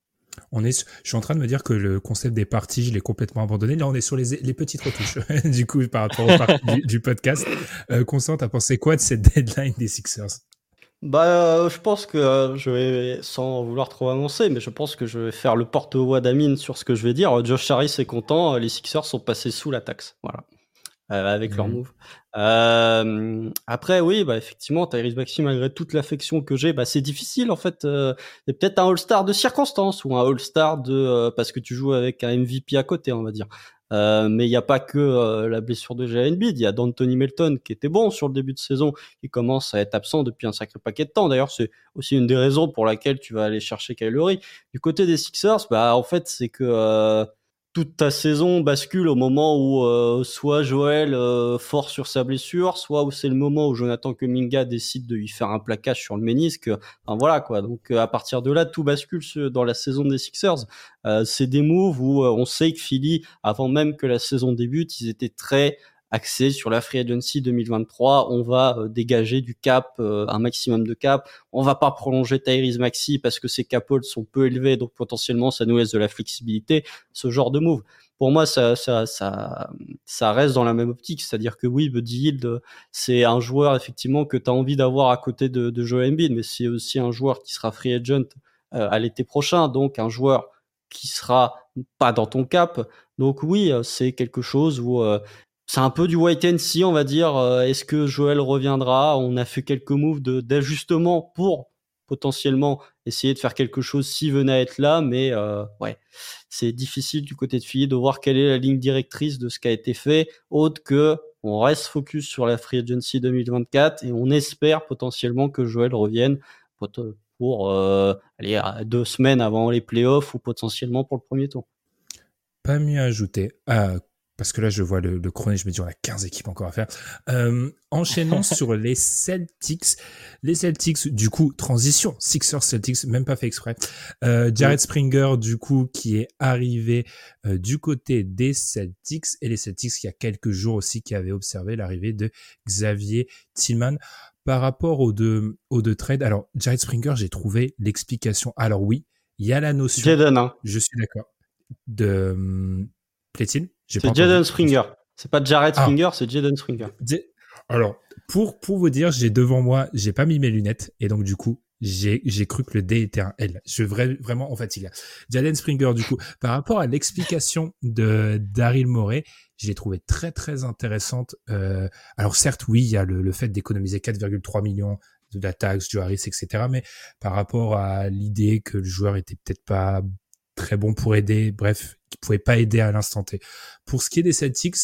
On est, je suis en train de me dire que le concept des parties, je l'ai complètement abandonné. Là, on est sur les, petites retouches, du coup, par rapport au parties du, podcast. Euh, Constant, t'as pensé quoi de cette deadline des Sixers? Bah, euh, je pense que euh, je vais, sans vouloir trop annoncer, mais je pense que je vais faire le porte-voix d'Amine sur ce que je vais dire. Josh Harris est content, les Sixers sont passés sous la taxe. Voilà. Euh, avec leur mhm. move. Euh, après, oui, bah effectivement, Tyrese Maxi, malgré toute l'affection que j'ai, bah c'est difficile en fait. Euh, c'est peut-être un All-Star de circonstance ou un All-Star de euh, parce que tu joues avec un MVP à côté, on va dire. Euh, mais il n'y a pas que la blessure de Jalen Embiid, il y a d'Anthony Melton qui était bon sur le début de saison, qui commence à être absent depuis un sacré paquet de temps. D'ailleurs, c'est aussi une des raisons pour laquelle tu vas aller chercher Kyle. Du côté des Sixers, bah en fait, c'est que toute ta saison bascule au moment où euh, soit Joël euh, fort sur sa blessure, soit où c'est le moment où Jonathan Kuminga décide de lui faire un plaquage sur le ménisque. Enfin voilà quoi. Donc euh, à partir de là, tout bascule dans la saison des Sixers. c'est des moves où on sait que Philly, avant même que la saison débute, ils étaient très axé sur la free agency 2023. On va euh, dégager du cap, euh, un maximum de cap. On va pas prolonger Tyrese Maxi parce que ses cap sont peu élevés, donc potentiellement ça nous laisse de la flexibilité. Ce genre de move. Pour moi, ça, ça, ça, ça reste dans la même optique, c'est-à-dire que oui, Buddy Hield, c'est un joueur effectivement que tu as envie d'avoir à côté de, de Joe Embiid, mais c'est aussi un joueur qui sera free agent euh, à l'été prochain, donc un joueur qui sera pas dans ton cap. Donc oui, c'est quelque chose où c'est un peu du wait and see, on va dire. Euh, est-ce que Joël reviendra? On a fait quelques moves d'ajustement pour potentiellement essayer de faire quelque chose s'il venait à être là, mais euh, ouais, c'est difficile du côté de Philly de voir quelle est la ligne directrice de ce qui a été fait, autre que on reste focus sur la Free Agency 2024 et on espère potentiellement que Joël revienne pour, euh, aller deux semaines avant les playoffs ou potentiellement pour le premier tour. Pas mieux ajouter. Ah, parce que là, je vois le, le je me dis, on a 15 équipes encore à faire. Euh, enchaînons sur les Celtics. Les Celtics, du coup, transition. Sixers Celtics, même pas fait exprès. Euh, Jared Springer, du coup, qui est arrivé euh, du côté des Celtics. Et les Celtics, il y a quelques jours aussi, qui avaient observé l'arrivée de Xavier Tillman. Par rapport aux deux, aux deux trades, alors, Jared Springer, j'ai trouvé l'explication. Alors oui, il y a la notion. Jaden, hein. Je suis d'accord. De, hum, Plaît-il c'est Jaden Springer. C'est pas Jared ah. Springer, c'est Jaden Springer. Alors, pour, pour vous dire, j'ai devant moi, j'ai pas mis mes lunettes, et donc du coup, j'ai, j'ai cru que le D était un L. Je vrai, vraiment, en a Jaden Springer, du coup, par rapport à l'explication de Daryl Morey, je l'ai trouvé très, très intéressante. Euh, alors, certes, oui, il y a le, le fait d'économiser 4,3 millions de la taxe, du Harris, etc. Mais par rapport à l'idée que le joueur était peut-être pas très bon pour aider, bref, qui pouvait pas aider à l'instant T. Pour ce qui est des Celtics,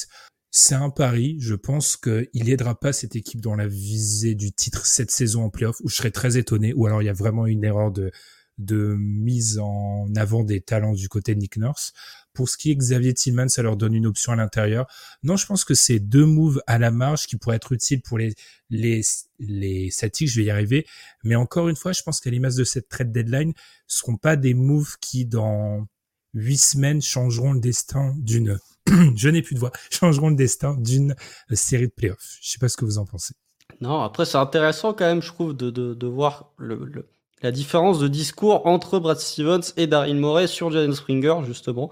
c'est un pari. Je pense qu'il aidera pas cette équipe dans la visée du titre cette saison en playoff, où je serais très étonné, ou alors il y a vraiment une erreur de, mise en avant des talents du côté de Nick Nurse. Pour ce qui est Xavier Tillman, ça leur donne une option à l'intérieur. Non, je pense que c'est deux moves à la marge qui pourraient être utiles pour les, les, les Celtics, je vais y arriver. Mais encore une fois, je pense qu'à l'image de cette trade deadline, ce seront pas des moves qui, dans huit semaines, changeront le destin d'une, je n'ai plus de voix, changeront le destin d'une série de playoffs. Je sais pas ce que vous en pensez. Non, après, c'est intéressant quand même, je trouve, de, de, de voir le, la différence de discours entre Brad Stevens et Daryl Morey sur Jalen Springer, justement.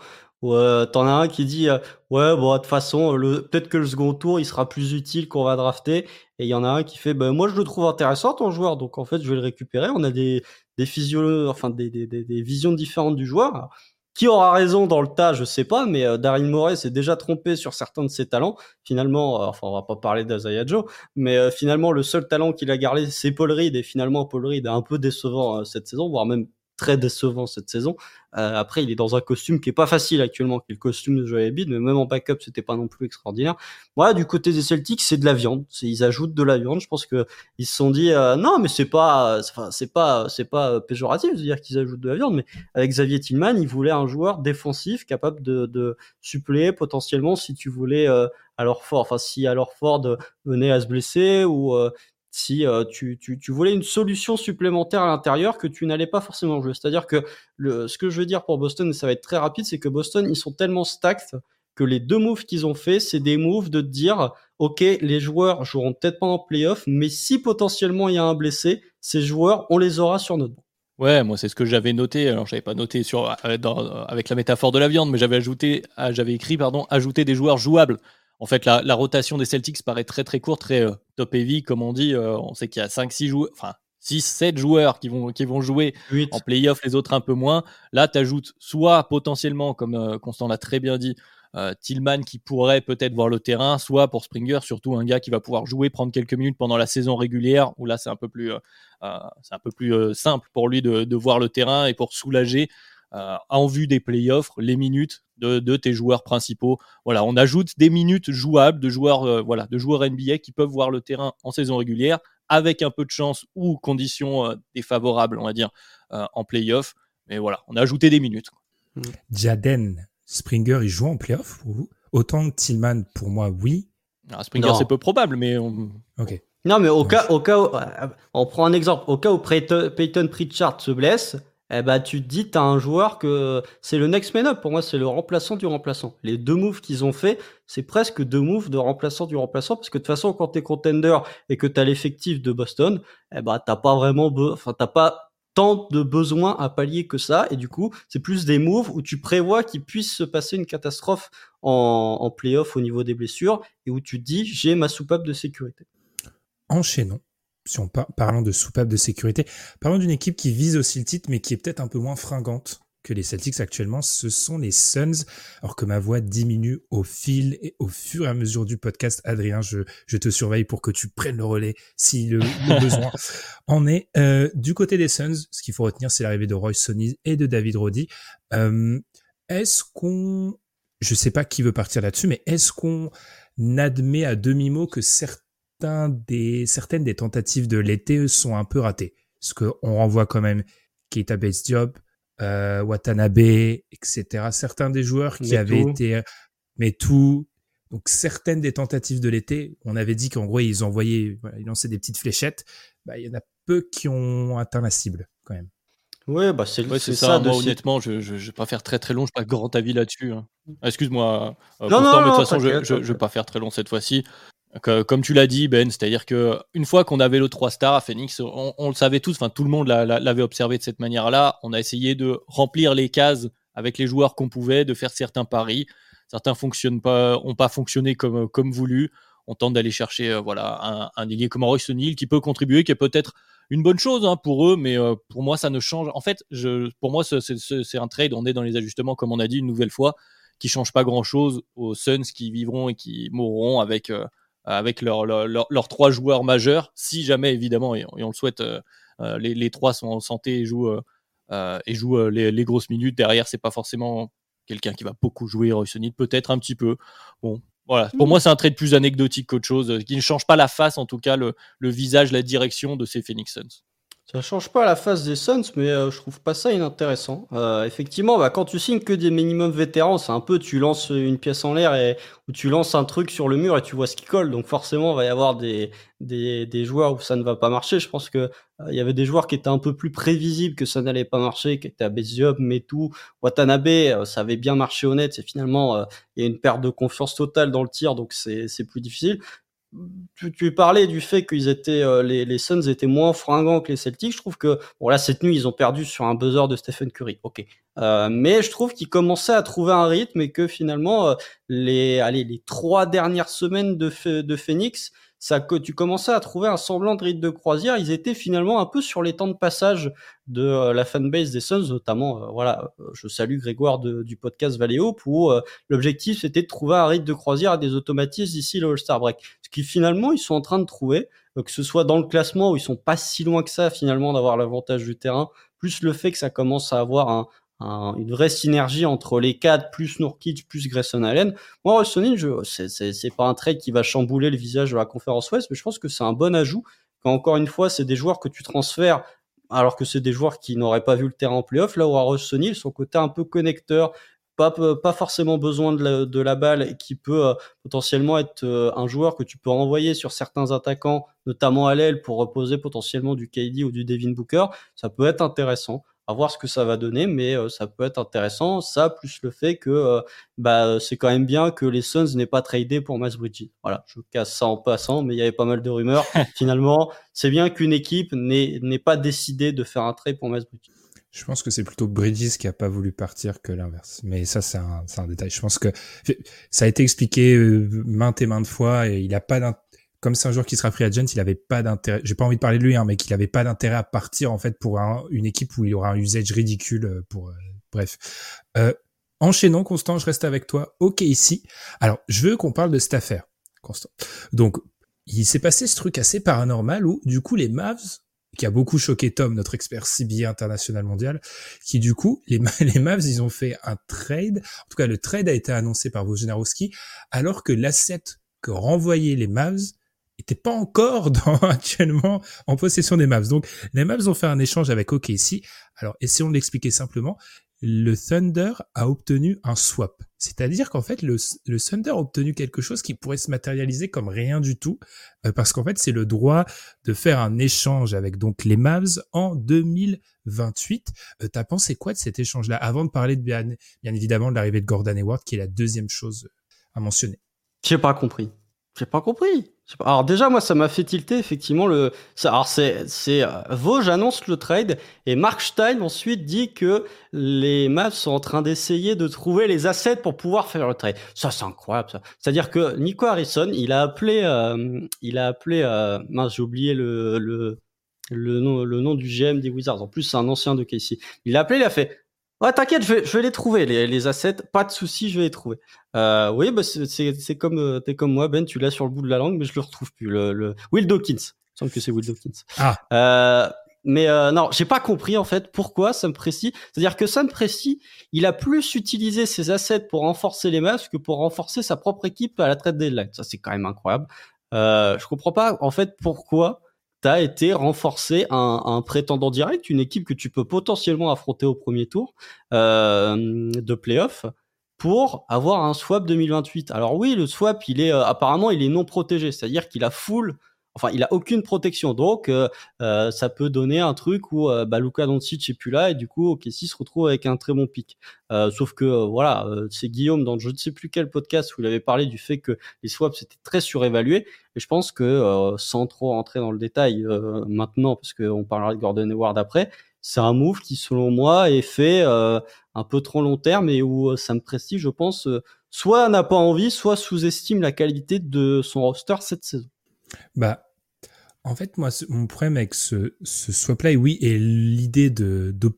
Euh, t'en as un qui dit euh, ouais bon de toute façon peut-être que le second tour il sera plus utile qu'on va drafter et il y en a un qui fait ben moi je le trouve intéressant ton joueur donc en fait je vais le récupérer on a des des enfin des, des, des, visions différentes du joueur qui aura raison dans le tas, je sais pas, mais euh, Daryl Morey s'est déjà trompé sur certains de ses talents. Finalement, euh, enfin, on va pas parler d'Azaya Joe, mais euh, finalement, le seul talent qu'il a gardé, c'est Paul Reed, et finalement, Paul Reed est un peu décevant cette saison, voire même très décevant cette saison. Euh, après, il est dans un costume qui est pas facile actuellement, qui est le costume de Joel Embiid, mais même en backup, c'était pas non plus extraordinaire. Voilà, du côté des Celtics, c'est de la viande. Ils ajoutent de la viande. Je pense que ils se sont dit, euh, non, mais c'est pas, enfin, c'est pas, c'est pas péjoratif de dire qu'ils ajoutent de la viande, mais avec Xavier Tillman, ils voulaient un joueur défensif capable de, de suppléer potentiellement si tu voulais euh, alors fort, enfin si alors Ford venait à se blesser ou euh, si euh, tu, tu, tu, voulais une solution supplémentaire à l'intérieur que tu n'allais pas forcément jouer. C'est-à-dire que le, ce que je veux dire pour Boston, et ça va être très rapide, c'est que Boston, ils sont tellement stacked que les deux moves qu'ils ont fait, c'est des moves de dire, OK, les joueurs joueront peut-être pas en playoff, mais si potentiellement il y a un blessé, ces joueurs, on les aura sur notre banc. Ouais, moi c'est ce que j'avais noté. Alors j'avais pas noté sur euh, avec la métaphore de la viande, mais j'avais ajouté, ah, j'avais écrit pardon, ajouter des joueurs jouables. En fait, la, rotation des Celtics paraît très très courte, très euh, top heavy, comme on dit. Euh, on sait qu'il y a 5-6 joueurs, enfin 6-7 joueurs qui vont, qui vont jouer en playoff, les autres un peu moins. Là, tu ajoutes soit potentiellement, comme euh, Constant l'a très bien dit, Tillman qui pourrait peut-être voir le terrain, soit pour Springer, surtout un gars qui va pouvoir jouer, prendre quelques minutes pendant la saison régulière, où là c'est un peu plus, un peu plus simple pour lui de, de, voir le terrain et pour soulager en vue des playoffs, les minutes de, tes joueurs principaux. Voilà, on ajoute des minutes jouables de joueurs, euh, voilà, de joueurs NBA qui peuvent voir le terrain en saison régulière avec un peu de chance ou conditions euh, défavorables, on va dire, en playoff. Mais voilà, on a ajouté des minutes. Mm. Jaden Springer, il joue en playoff pour vous? Autant que Tillman, pour moi, oui. Ah, Springer, c'est peu probable, mais Ok. Non, mais au cas, au cas où, on prend un exemple, au cas où Peyton Pritchard se blesse, eh ben, tu te dis, tu un joueur que c'est le next man up. Pour moi, c'est le remplaçant du remplaçant. Les deux moves qu'ils ont fait, c'est presque deux moves de remplaçant du remplaçant. Parce que de toute façon, quand tu es contender et que tu as l'effectif de Boston, eh ben, pas vraiment, enfin, t'as pas tant de besoins à pallier que ça. Et du coup, c'est plus des moves où tu prévois qu'il puisse se passer une catastrophe en, en playoff au niveau des blessures et où tu dis, j'ai ma soupape de sécurité. Enchaînons si on parlant de soupape de sécurité, parlons d'une équipe qui vise aussi le titre, mais qui est peut-être un peu moins fringante que les Celtics actuellement, ce sont les Suns. Alors que ma voix diminue au fil et au fur et à mesure du podcast, Adrien, je, je te surveille pour que tu prennes le relais si le, besoin en est. Euh, du côté des Suns, ce qu'il faut retenir, c'est l'arrivée de Royce Sonny et de David Roddy. Euh, est-ce qu'on, je sais pas qui veut partir là-dessus, mais est-ce qu'on admet à demi-mot que certains des, certaines des tentatives de l'été sont un peu ratées. Parce qu'on renvoie quand même Keita Bates Diop, euh, Watanabe, etc. Certains des joueurs qui avaient été, mais tout. Donc certaines des tentatives de l'été, on avait dit qu'en gros ils envoyaient, voilà, ils lançaient des petites fléchettes. Bah, il y en a peu qui ont atteint la cible quand même. Ouais, bah c'est ça. Moi, honnêtement, je, je, vais pas faire très très long. Je pas grand avis là-dessus. Hein. Excuse-moi. Euh, non, non, mais de toute façon, je, je, vais pas faire très long cette fois-ci comme tu l'as dit, Ben, c'est-à-dire que une fois qu'on avait le 3 stars à Phoenix, on, le savait tous, enfin tout le monde l'avait observé de cette manière-là. On a essayé de remplir les cases avec les joueurs qu'on pouvait, de faire certains paris. Certains fonctionnent pas, fonctionné comme, comme voulu. On tente d'aller chercher euh, voilà un, ailier comme Royce O'Neal qui peut contribuer, qui est peut-être une bonne chose hein, pour eux, mais euh, pour moi ça ne change. En fait, pour moi c'est un trade. On est dans les ajustements, comme on a dit une nouvelle fois, qui change pas grand-chose aux Suns qui vivront et qui mourront avec euh, avec leurs trois joueurs majeurs, si jamais évidemment, et, on le souhaite, euh, euh, les, trois sont en santé et jouent, euh, et jouent les, grosses minutes. Derrière, c'est pas forcément quelqu'un qui va beaucoup jouer Royce peut-être un petit peu. Bon, voilà. Pour mm. moi, c'est un trade plus anecdotique qu'autre chose, qui ne change pas la face, en tout cas, le, le visage, la direction de ces Phoenix Suns. Ça change pas la face des Suns, mais euh, je trouve pas ça inintéressant. Euh, effectivement, bah, quand tu signes que des minimums vétérans, c'est un peu tu lances une pièce en l'air et ou tu lances un truc sur le mur et tu vois ce qui colle. Donc forcément, il va y avoir des, des, des joueurs où ça ne va pas marcher. Je pense que euh, il y avait des joueurs qui étaient un peu plus prévisibles que ça n'allait pas marcher, qui étaient à Beziop, Metu, Watanabe. ça avait bien marché honnête. C'est finalement il y a une perte de confiance totale dans le tir, donc c'est plus difficile tu, tu, parlais du fait qu'ils étaient euh, les, les, Suns étaient moins fringants que les Celtics. Je trouve que bon là cette nuit ils ont perdu sur un buzzer de Stephen Curry. Ok, euh, mais je trouve qu'ils commençaient à trouver un rythme et que finalement euh, les allez les trois dernières semaines de, de Phoenix ça tu commençais à trouver un semblant de rythme de croisière. Ils étaient finalement un peu sur les temps de passage de euh, la fanbase des Suns, notamment. Euh, voilà, euh, je salue Grégoire du podcast Valéo où l'objectif c'était de trouver un rythme de croisière à des automatismes d'ici le All-Star Break. Ce qui finalement ils sont en train de trouver, que ce soit dans le classement où ils sont pas si loin que ça finalement d'avoir l'avantage du terrain plus le fait que ça commence à avoir un, une vraie synergie entre les cadres plus Nourkic plus Grayson Allen. Moi, Russ je c'est pas un trade qui va chambouler le visage de la conférence Ouest, mais je pense que c'est un bon ajout. Quand encore une fois, c'est des joueurs que tu transfères alors que c'est des joueurs qui n'auraient pas vu le terrain en playoff. Là où à Sonny, son côté un peu connecteur, pas, pas forcément besoin de la, balle et qui peut euh, potentiellement être euh, un joueur que tu peux envoyer sur certains attaquants, notamment à l'aile pour reposer potentiellement du KD ou du Devin Booker, ça peut être intéressant à voir ce que ça va donner, mais euh, ça peut être intéressant. Ça, plus le fait que euh, bah, c'est quand même bien que les Suns n'aient pas tradé pour Miles Bridges. Voilà, je casse ça en passant, mais il y avait pas mal de rumeurs. Finalement, c'est bien qu'une équipe n'ait pas décidé de faire un trade pour Miles Bridges. Je pense que c'est plutôt Bridges qui a pas voulu partir que l'inverse. Mais ça, c'est un, un, détail. Je pense que ça a été expliqué euh, maintes et maintes fois et il n'a pas comme c'est un joueur qui sera free agent, il avait pas d'intérêt. J'ai pas envie de parler de lui, hein, mais qu'il avait pas d'intérêt à partir en fait pour une équipe où il aura un usage ridicule. Euh, pour euh, bref. Euh, enchaînons, Constant, je reste avec toi. Ok ici. Alors, je veux qu'on parle de cette affaire, Constant. Donc, il s'est passé ce truc assez paranormal où, du coup, les Mavs, qui a beaucoup choqué Tom, notre expert CBA international mondial, qui du coup, les, les Mavs, ils ont fait un trade. En tout cas, le trade a été annoncé par Wojnarowski, alors que l'asset que renvoyaient les Mavs était pas encore dans, actuellement en possession des Mavs. Donc les Mavs ont fait un échange avec OKC. Alors essayons de l'expliquer simplement. Le Thunder a obtenu un swap. C'est-à-dire qu'en fait, le, le, Thunder a obtenu quelque chose qui pourrait se matérialiser comme rien du tout, euh, parce qu'en fait, c'est le droit de faire un échange avec donc les Mavs en 2028. Euh, T'as pensé quoi de cet échange-là Avant de parler de bien, bien évidemment de l'arrivée de Gordon Hayward, qui est la deuxième chose à mentionner? J'ai pas compris. J'ai pas compris. Alors déjà moi ça m'a fait tilter effectivement le. Alors c'est c'est euh, Vosges annonce le trade et Mark Stein ensuite dit que les Mavs sont en train d'essayer de trouver les assets pour pouvoir faire le trade. Ça c'est incroyable ça. C'est-à-dire que Nico Harrison il a appelé euh, il a appelé euh, mince j'ai oublié le le le nom le nom du GM des Wizards. En plus c'est un ancien de Casey. Il a appelé il a fait Ouais, t'inquiète, je vais, je vais les trouver, les, les assets. Pas de souci, je vais les trouver. Euh, oui, bah c'est comme euh, t'es comme moi, Ben. Tu l'as sur le bout de la langue, mais je le retrouve plus. Le, le... Will Dawkins. Il me semble que c'est Will Dawkins. Ah. Euh, mais euh, non, j'ai pas compris en fait pourquoi Sam Presti. C'est-à-dire que Sam Presti, il a plus utilisé ses assets pour renforcer les masques que pour renforcer sa propre équipe à la trade deadline. Ça, c'est quand même incroyable. Euh, je comprends pas en fait pourquoi a été renforcé un, un, prétendant direct, une équipe que tu peux potentiellement affronter au premier tour euh, de playoff pour avoir un swap 2028. Alors oui, le swap, il est euh, apparemment il est non protégé, c'est-à-dire qu'il a full enfin, il a aucune protection. Donc, euh, euh, ça peut donner un truc où euh, bah, Luka Doncic est plus là et du coup, OKC se retrouve avec un très bon pic. sauf que voilà, c'est Guillaume dans je ne sais plus quel podcast où il avait parlé du fait que les swaps étaient très surévalués. Et je pense que sans trop rentrer dans le détail maintenant, parce qu'on parlera de Gordon Hayward après, c'est un move qui, selon moi, est fait un peu trop long terme et où ça me prestige, je pense, soit n'a pas envie, soit sous-estime la qualité de son roster cette saison. Bah, en fait, moi, mon problème avec ce, swap-là, oui, et l'idée de, de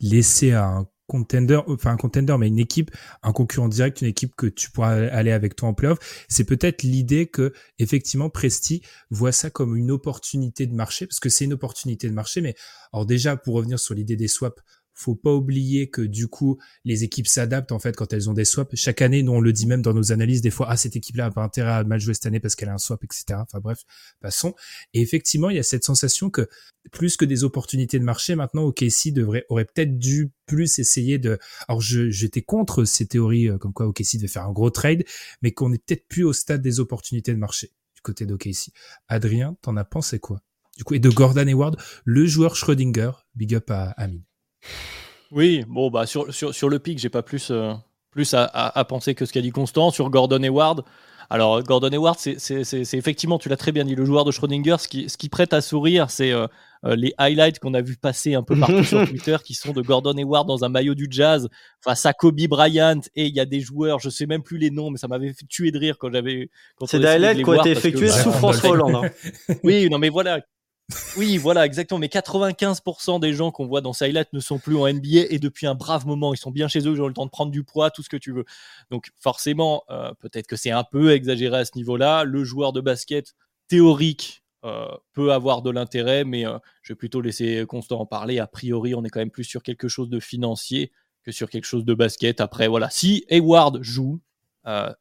laisser un contender, enfin un contender, mais une équipe, un concurrent direct, une équipe que tu pourras aller avec toi en playoff, c'est peut-être l'idée que effectivement Presti voit ça comme une opportunité de marché, parce que c'est une opportunité de marché. Mais alors déjà, pour revenir sur l'idée des swaps, faut pas oublier que du coup les équipes s'adaptent en fait quand elles ont des swaps. Chaque année, nous on le dit même dans nos analyses, des fois ah cette équipe-là a pas intérêt à mal jouer cette année parce qu'elle a un swap, etc. Enfin bref, passons. Et effectivement, il y a cette sensation que plus que des opportunités de marché, maintenant OKC devrait aurait peut-être dû plus essayer de. Alors j'étais contre ces théories euh, comme quoi OKC devait faire un gros trade, mais qu'on est peut-être plus au stade des opportunités de marché du côté d'OKC. Adrien, t'en as pensé quoi? Du coup et de Gordon Hayward, le joueur Schrödinger, big up à Amine. Oui, bon, bah, sur, sur, sur le pic, j'ai pas plus, euh, plus à, à, penser que ce qu'a dit Constant. Sur Gordon Hayward, alors Gordon Hayward, c'est effectivement, tu l'as très bien dit, le joueur de Schrödinger. Ce qui, ce qui prête à sourire, c'est euh, euh, les highlights qu'on a vu passer un peu partout sur Twitter qui sont de Gordon Hayward dans un maillot du jazz face à Kobe Bryant. Et il y a des joueurs, je sais même plus les noms, mais ça m'avait tuer de rire quand j'avais. C'est des highlights qui ont été effectués sous François Hollande. Hein. oui, non, mais voilà. Oui, voilà, exactement. Mais 95% des gens qu'on voit dans Silat ne sont plus en NBA et depuis un brave moment, ils sont bien chez eux, ils ont le temps de prendre du poids, tout ce que tu veux. Donc forcément, euh, peut-être que c'est un peu exagéré à ce niveau-là. Le joueur de basket théorique peut avoir de l'intérêt, mais je vais plutôt laisser Constant en parler. A priori, on est quand même plus sur quelque chose de financier que sur quelque chose de basket. Après, voilà, si Hayward joue,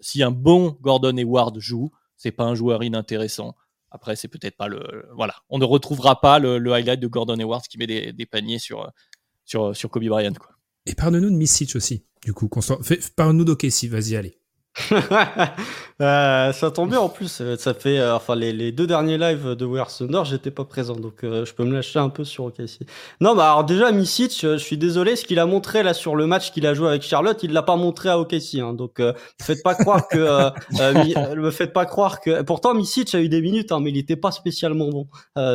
si un bon Gordon Hayward joue, c'est pas un joueur inintéressant. Après, c'est peut-être pas le. Voilà, on ne retrouvera pas le, highlight de Gordon Hayward qui met des, paniers sur, sur, sur Kobe Bryant. Quoi. Et parle-nous de Misic aussi, du coup. Parle-nous d'OKC, vas-y, allez. Euh, ça tombe bien en plus. Euh, ça fait, euh, enfin, les, deux derniers lives de We Are Thunder, j'étais pas présent, donc je peux me lâcher un peu sur OKC. Non, bah alors déjà Misic, je suis désolé, ce qu'il a montré là sur le match qu'il a joué avec Charlotte, il l'a pas montré à OKC. Hein, donc, ne faites pas croire que, me faites pas croire que. Pourtant, Misic a eu des minutes, hein, mais il était pas spécialement bon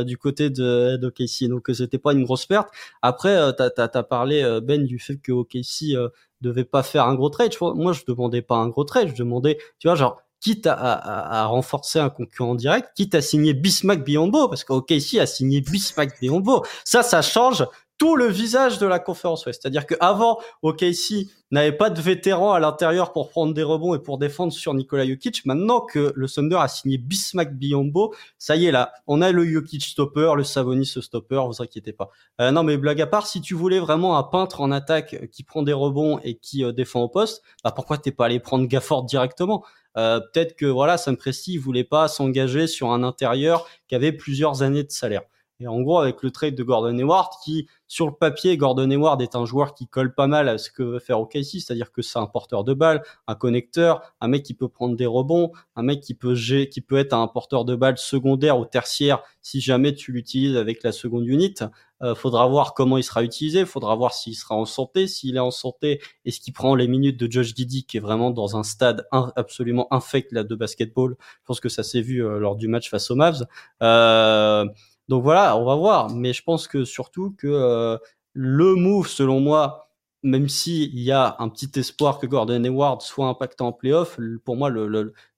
du côté de d'OKC, donc c'était pas une grosse perte. Après, t'as as, parlé Ben du fait que OKC devait pas faire un gros trade. Moi, je demandais pas un gros trade, je demandais, tu vois, genre, quitte à, à, renforcer un concurrent direct, quitte à signer Bismack Biombo, parce qu'OKC a signé Bismack Biombo. Ça, ça change tout le visage de la conférence Ouest. C'est-à-dire qu'avant, OKC n'avait pas de vétérans à l'intérieur pour prendre des rebonds et pour défendre sur Nikola Jokic. Maintenant que le Thunder a signé Bismack Biombo, ça y est là, on a le Jokic stopper, le Savonis stopper, vous inquiétez pas. Euh, non mais blague à part, si tu voulais vraiment un peintre en attaque qui prend des rebonds et qui euh, défend au poste, bah pourquoi t'es pas allé prendre Gafford directement? Euh, Peut-être que voilà, Sam Presti voulait pas s'engager sur un intérieur qui avait plusieurs années de salaire. Et en gros, avec le trade de Gordon Hayward, qui, sur le papier, Gordon Hayward est un joueur qui colle pas mal à ce que veut faire OKC, c'est-à-dire que c'est un porteur de balle, un connecteur, un mec qui peut prendre des rebonds, un mec qui peut, qui peut être un porteur de balle secondaire ou tertiaire si jamais tu l'utilises avec la seconde unit. Euh, faudra voir comment il sera utilisé, faudra voir s'il sera en santé, s'il est en santé, est-ce qu'il prend les minutes de Josh Didi qui est vraiment dans un stade absolument infect là de basketball? Je pense que ça s'est vu euh, lors du match face aux Mavs. Euh, donc voilà, on va voir. Mais je pense que surtout que euh, le move, selon moi, même s'il y a un petit espoir que Gordon Hayward soit impactant en playoff, pour moi,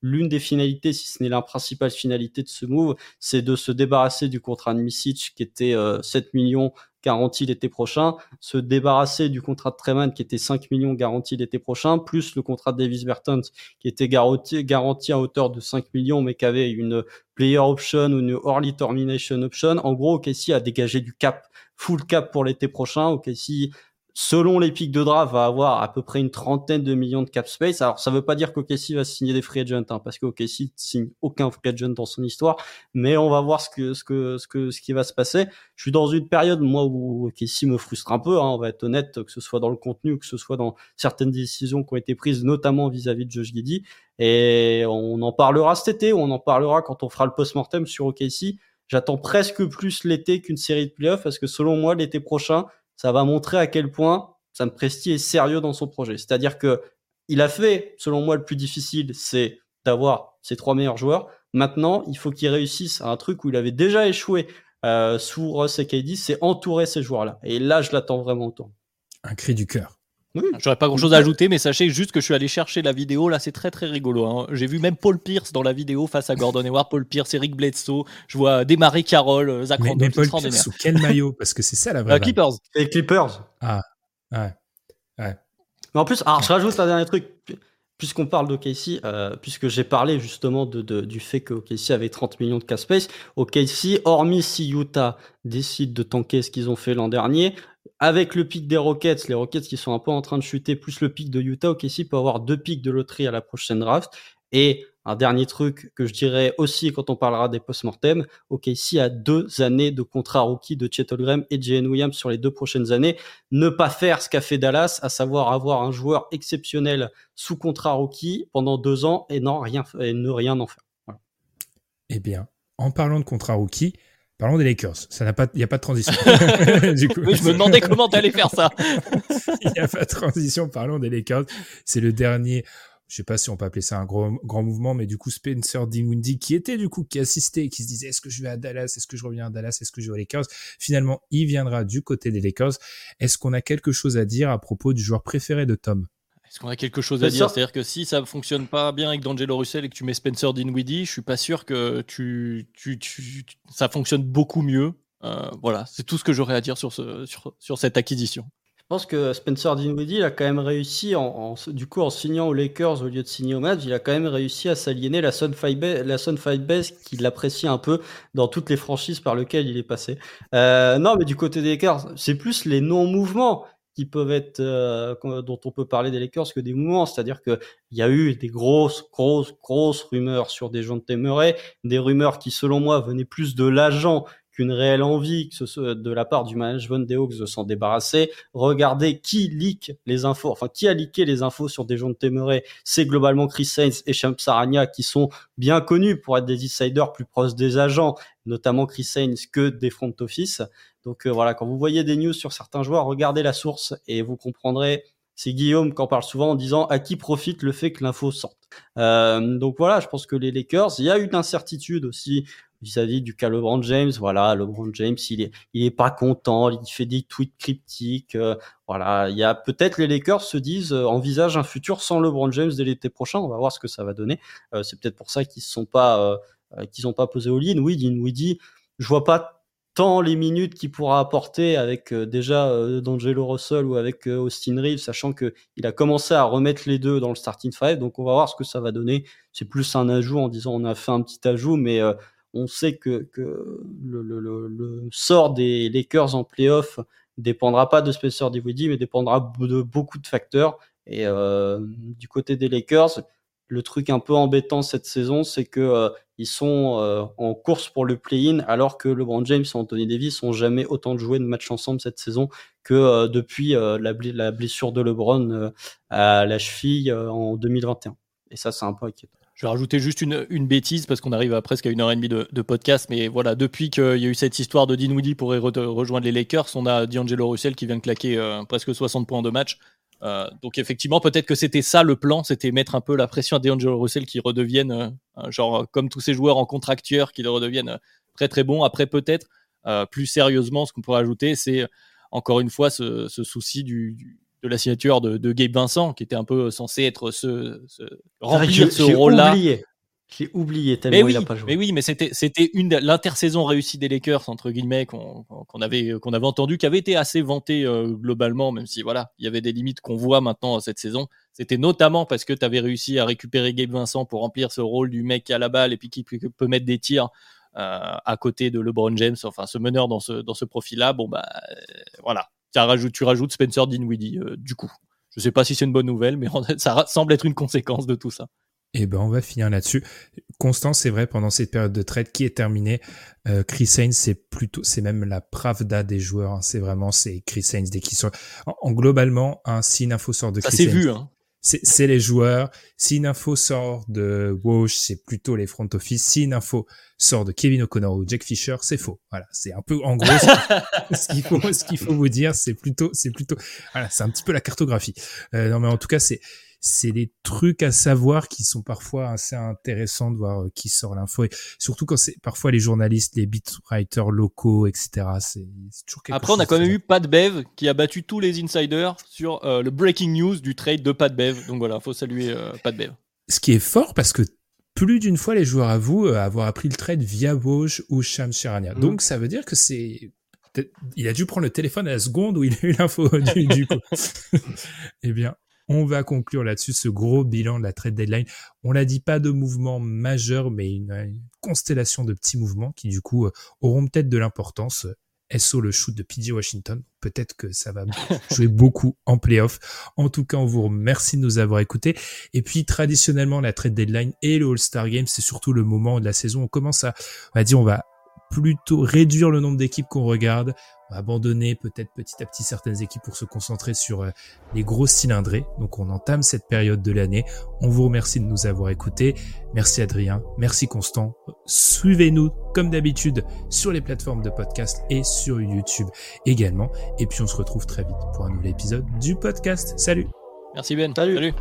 l'une des finalités, si ce n'est la principale finalité de ce move, c'est de se débarrasser du contrat de Misic qui était 7 euh, millions garanti l'été prochain, se débarrasser du contrat de Treman qui était 5 millions garanti l'été prochain, plus le contrat de Davis Bertens qui était garanti, garanti à hauteur de 5 millions mais qui avait une player option ou une early termination option. En gros, OKC a dégagé du cap, full cap pour l'été prochain. OKC selon les pics de draft, va avoir à peu près une trentaine de millions de cap space. Alors, ça veut pas dire qu'OKC va signer des free agents, hein, parce qu'OKC signe aucun free agent dans son histoire, mais on va voir ce que, ce que, ce que, ce qui va se passer. Je suis dans une période, moi, où OKC me frustre un peu, hein, on va être honnête, que ce soit dans le contenu que ce soit dans certaines décisions qui ont été prises, notamment vis-à-vis de Josh Giddy. Et on en parlera cet été, on en parlera quand on fera le post-mortem sur OKC. J'attends presque plus l'été qu'une série de playoffs, parce que selon moi, l'été prochain, ça va montrer à quel point Sam Presti est sérieux dans son projet. C'est-à-dire que il a fait, selon moi, le plus difficile, c'est d'avoir ses trois meilleurs joueurs. Maintenant, il faut qu'il réussisse à un truc où il avait déjà échoué euh, sous Ross et KD, c'est entourer ces joueurs-là. Et là, je l'attends vraiment autant. Un cri du cœur. J'aurais pas grand chose à ajouter, mais sachez juste que je suis allé chercher la vidéo. Là, c'est très très rigolo. Hein. J'ai vu même Paul Pierce dans la vidéo face à Gordon Hayward. Paul Pierce, Eric Bledsoe. Je vois démarrer Carroll, euh, Zach mais, mais Paul Pierce sous quel maillot? Parce que c'est ça la vraie. Euh, Clippers. Et Clippers. Ah, ouais. ouais. Mais en plus, alors, je rajoute un dernier truc. Puisqu'on parle de euh, puisque j'ai parlé justement de, de, du fait que OKC avait 30 millions de cap space, OKC, hormis si Utah décide de tanker ce qu'ils ont fait l'an dernier, avec le pic des Rockets, les Rockets qui sont un peu en train de chuter, plus le pic de Utah, OKC peut avoir deux pics de loterie à la prochaine draft. Et un dernier truc que je dirais aussi quand on parlera des post-mortem, OKC a deux années de contrat rookie de Chet Holmgren et Jalen Williams sur les deux prochaines années. Ne pas faire ce qu'a fait Dallas, à savoir avoir un joueur exceptionnel sous contrat rookie pendant deux ans et, non, rien, et ne rien en faire. Eh bien, en parlant de contrat rookie, Parlons des Lakers. Ça n'a pas, il n'y a pas de transition. du coup, je me demandais comment tu allais faire ça. Il n'y a pas de transition. Parlons des Lakers. C'est le dernier. Je sais pas si on peut appeler ça un grand, grand mouvement, mais du coup, Spencer Dinwiddie, qui était du coup, qui assistait, qui se disait, est-ce que je vais à Dallas? Est-ce que je reviens à Dallas? Est-ce que je vais aux Lakers? Finalement, il viendra du côté des Lakers. Est-ce qu'on a quelque chose à dire à propos du joueur préféré de Tom? Est-ce qu'on a quelque chose à dire? C'est-à-dire que si ça fonctionne pas bien avec D'Angelo Russell et que tu mets Spencer Dinwiddie, je suis pas sûr que tu, tu, tu ça fonctionne beaucoup mieux. Euh, voilà, c'est tout ce que j'aurais à dire sur, ce, sur, sur cette acquisition. pense que Spencer Dinwiddie a quand même réussi, en, du coup, en signant aux Lakers au lieu de signer aux Mavs, il a quand même réussi à s'aliéner la Sun Five Base qu'il apprécie un peu dans toutes les franchises par lesquelles il est passé. Euh, non, mais du côté des Lakers, c'est plus les non-mouvements qui peuvent être euh, dont on peut parler des Lakers que des mouvements, c'est-à-dire que il y a eu des grosses, grosses, grosses rumeurs sur des gens de Murray, des rumeurs qui, selon moi, venaient plus de l'agent qu'une réelle envie de la part du management des Hawks de s'en débarrasser. Regardez qui leak les infos, enfin qui a leaké les infos sur des gens de. C'est globalement Chris Sainz et Shams Sarania qui sont bien connus pour être des insiders plus proches des agents, notamment Chris Sainz que des front office. Donc euh, voilà, quand vous voyez des news sur certains joueurs, regardez la source et vous comprendrez. C'est Guillaume qui en parle souvent en disant à qui profite le fait que l'info sorte. Euh, donc voilà, je pense que les Lakers, il y a une incertitude aussi vis-à-vis du cas LeBron James. Voilà, LeBron James, il est, il est pas content, il fait des tweets cryptiques. Euh, voilà, il y a peut-être les Lakers se disent, euh, envisagent un futur sans LeBron James dès l'été prochain. On va voir ce que ça va donner. Euh, c'est peut-être pour ça qu'ils se sont pas, qu'ils ont pas posé au lead. Oui, dit, je vois pas tant les minutes qu'il pourra apporter avec déjà D'Angelo Russell ou avec Austin Reeves, sachant que il a commencé à remettre les deux dans le starting five. Donc on va voir ce que ça va donner. C'est plus un ajout en disant on a fait un petit ajout, mais on sait que, le, sort des Lakers en playoff dépendra pas de Spencer Dinwiddie, mais dépendra de beaucoup de facteurs. Et euh, du côté des Lakers, le truc un peu embêtant cette saison, c'est que euh, ils sont euh, en course pour le play-in, alors que LeBron James et Anthony Davis ont jamais autant joué de matchs ensemble cette saison que depuis la, blessure de LeBron à la cheville en 2021. Et ça, c'est un peu inquiétant. Je vais rajouter juste une, bêtise parce qu'on arrive à presque à une heure et demie de, podcast. Mais voilà, depuis qu'il y a eu cette histoire de Dinwiddie pour rejoindre les Lakers, on a D'Angelo Russell qui vient de claquer euh, presque 60 points de match. Euh, donc effectivement, peut-être que c'était ça le plan, c'était mettre un peu la pression à D'Angelo Russell qui redevienne, euh, genre comme tous ces joueurs en contractueur, qui redeviennent très très bons. Après, peut-être, plus sérieusement, ce qu'on pourrait ajouter, c'est encore une fois ce souci du de la signature de, de, Gabe Vincent, qui était un peu censé être ce, ce remplir ce rôle-là. J'ai oublié tellement mais il a pas joué. Mais oui, mais c'était c'était une l'intersaison réussie des Lakers entre guillemets qu'on avait qu'on avait entendu, qui avait été assez vanté euh, globalement, même si voilà, il y avait des limites qu'on voit maintenant cette saison. C'était notamment parce que tu avais réussi à récupérer Gabe Vincent pour remplir ce rôle du mec à la balle et puis qui peut, mettre des tirs euh, à côté de LeBron James, enfin ce meneur dans ce dans ce profil-là. Bon bah euh, voilà, tu rajoutes Spencer Dinwiddie, euh, du coup. Je sais pas si c'est une bonne nouvelle, mais ça semble être une conséquence de tout ça. Eh ben, on va finir là-dessus. Constance, c'est vrai, pendant cette période de trade qui est terminée, euh, Chris Haynes, c'est plutôt, c'est même la pravda des joueurs. Hein. C'est vraiment, c'est Chris Haynes dès qu'il sort. En, globalement, un si une info sort de Chris Ça s'est vu, hein c'est les joueurs. Si une info sort de Walsh, c'est plutôt les front office. Si une info sort de Kevin O'Connor ou Jack Fisher, c'est faux. Voilà, c'est un peu en gros ce qu'il faut ce qu'il faut vous dire, c'est plutôt c'est plutôt voilà, c'est un petit peu la cartographie. Euh, non mais en tout cas, c'est c'est des trucs à savoir qui sont parfois assez intéressants de voir euh, qui sort l'info et surtout quand c'est parfois les journalistes, les beatwriters locaux, etc. C'est toujours quelque Après, on a quand même eu Pat Bev qui a battu tous les insiders sur euh, le breaking news du trade de Pat Bev. Donc voilà, faut saluer euh, Pat Bev. Ce qui est fort parce que plus d'une fois les joueurs avouent avoir appris le trade via Vosges ou Sham Sharania. Mm. Donc ça veut dire que c'est il a dû prendre le téléphone à la seconde où il a eu l'info du, du coup. eh bien, on va conclure là-dessus ce gros bilan de la trade deadline. On l'a dit, pas de mouvement majeur, mais une, constellation de petits mouvements qui du coup euh, auront peut-être de l'importance. SO le shoot de PJ Washington. Peut-être que ça va jouer beaucoup en playoff. En tout cas, on vous remercie de nous avoir écoutés. Et puis, traditionnellement, la trade deadline et le All-Star Game, c'est surtout le moment de la saison. On commence à, on va dire, on va plutôt réduire le nombre d'équipes qu'on regarde abandonner peut-être petit à petit certaines équipes pour se concentrer sur euh, les gros cylindrés. Donc on entame cette période de l'année. On vous remercie de nous avoir écoutés. Merci Adrien, merci Constant. Suivez-nous comme d'habitude sur les plateformes de podcast et sur YouTube également. Et puis on se retrouve très vite pour un nouvel épisode du podcast. Salut Merci Ben. Salut.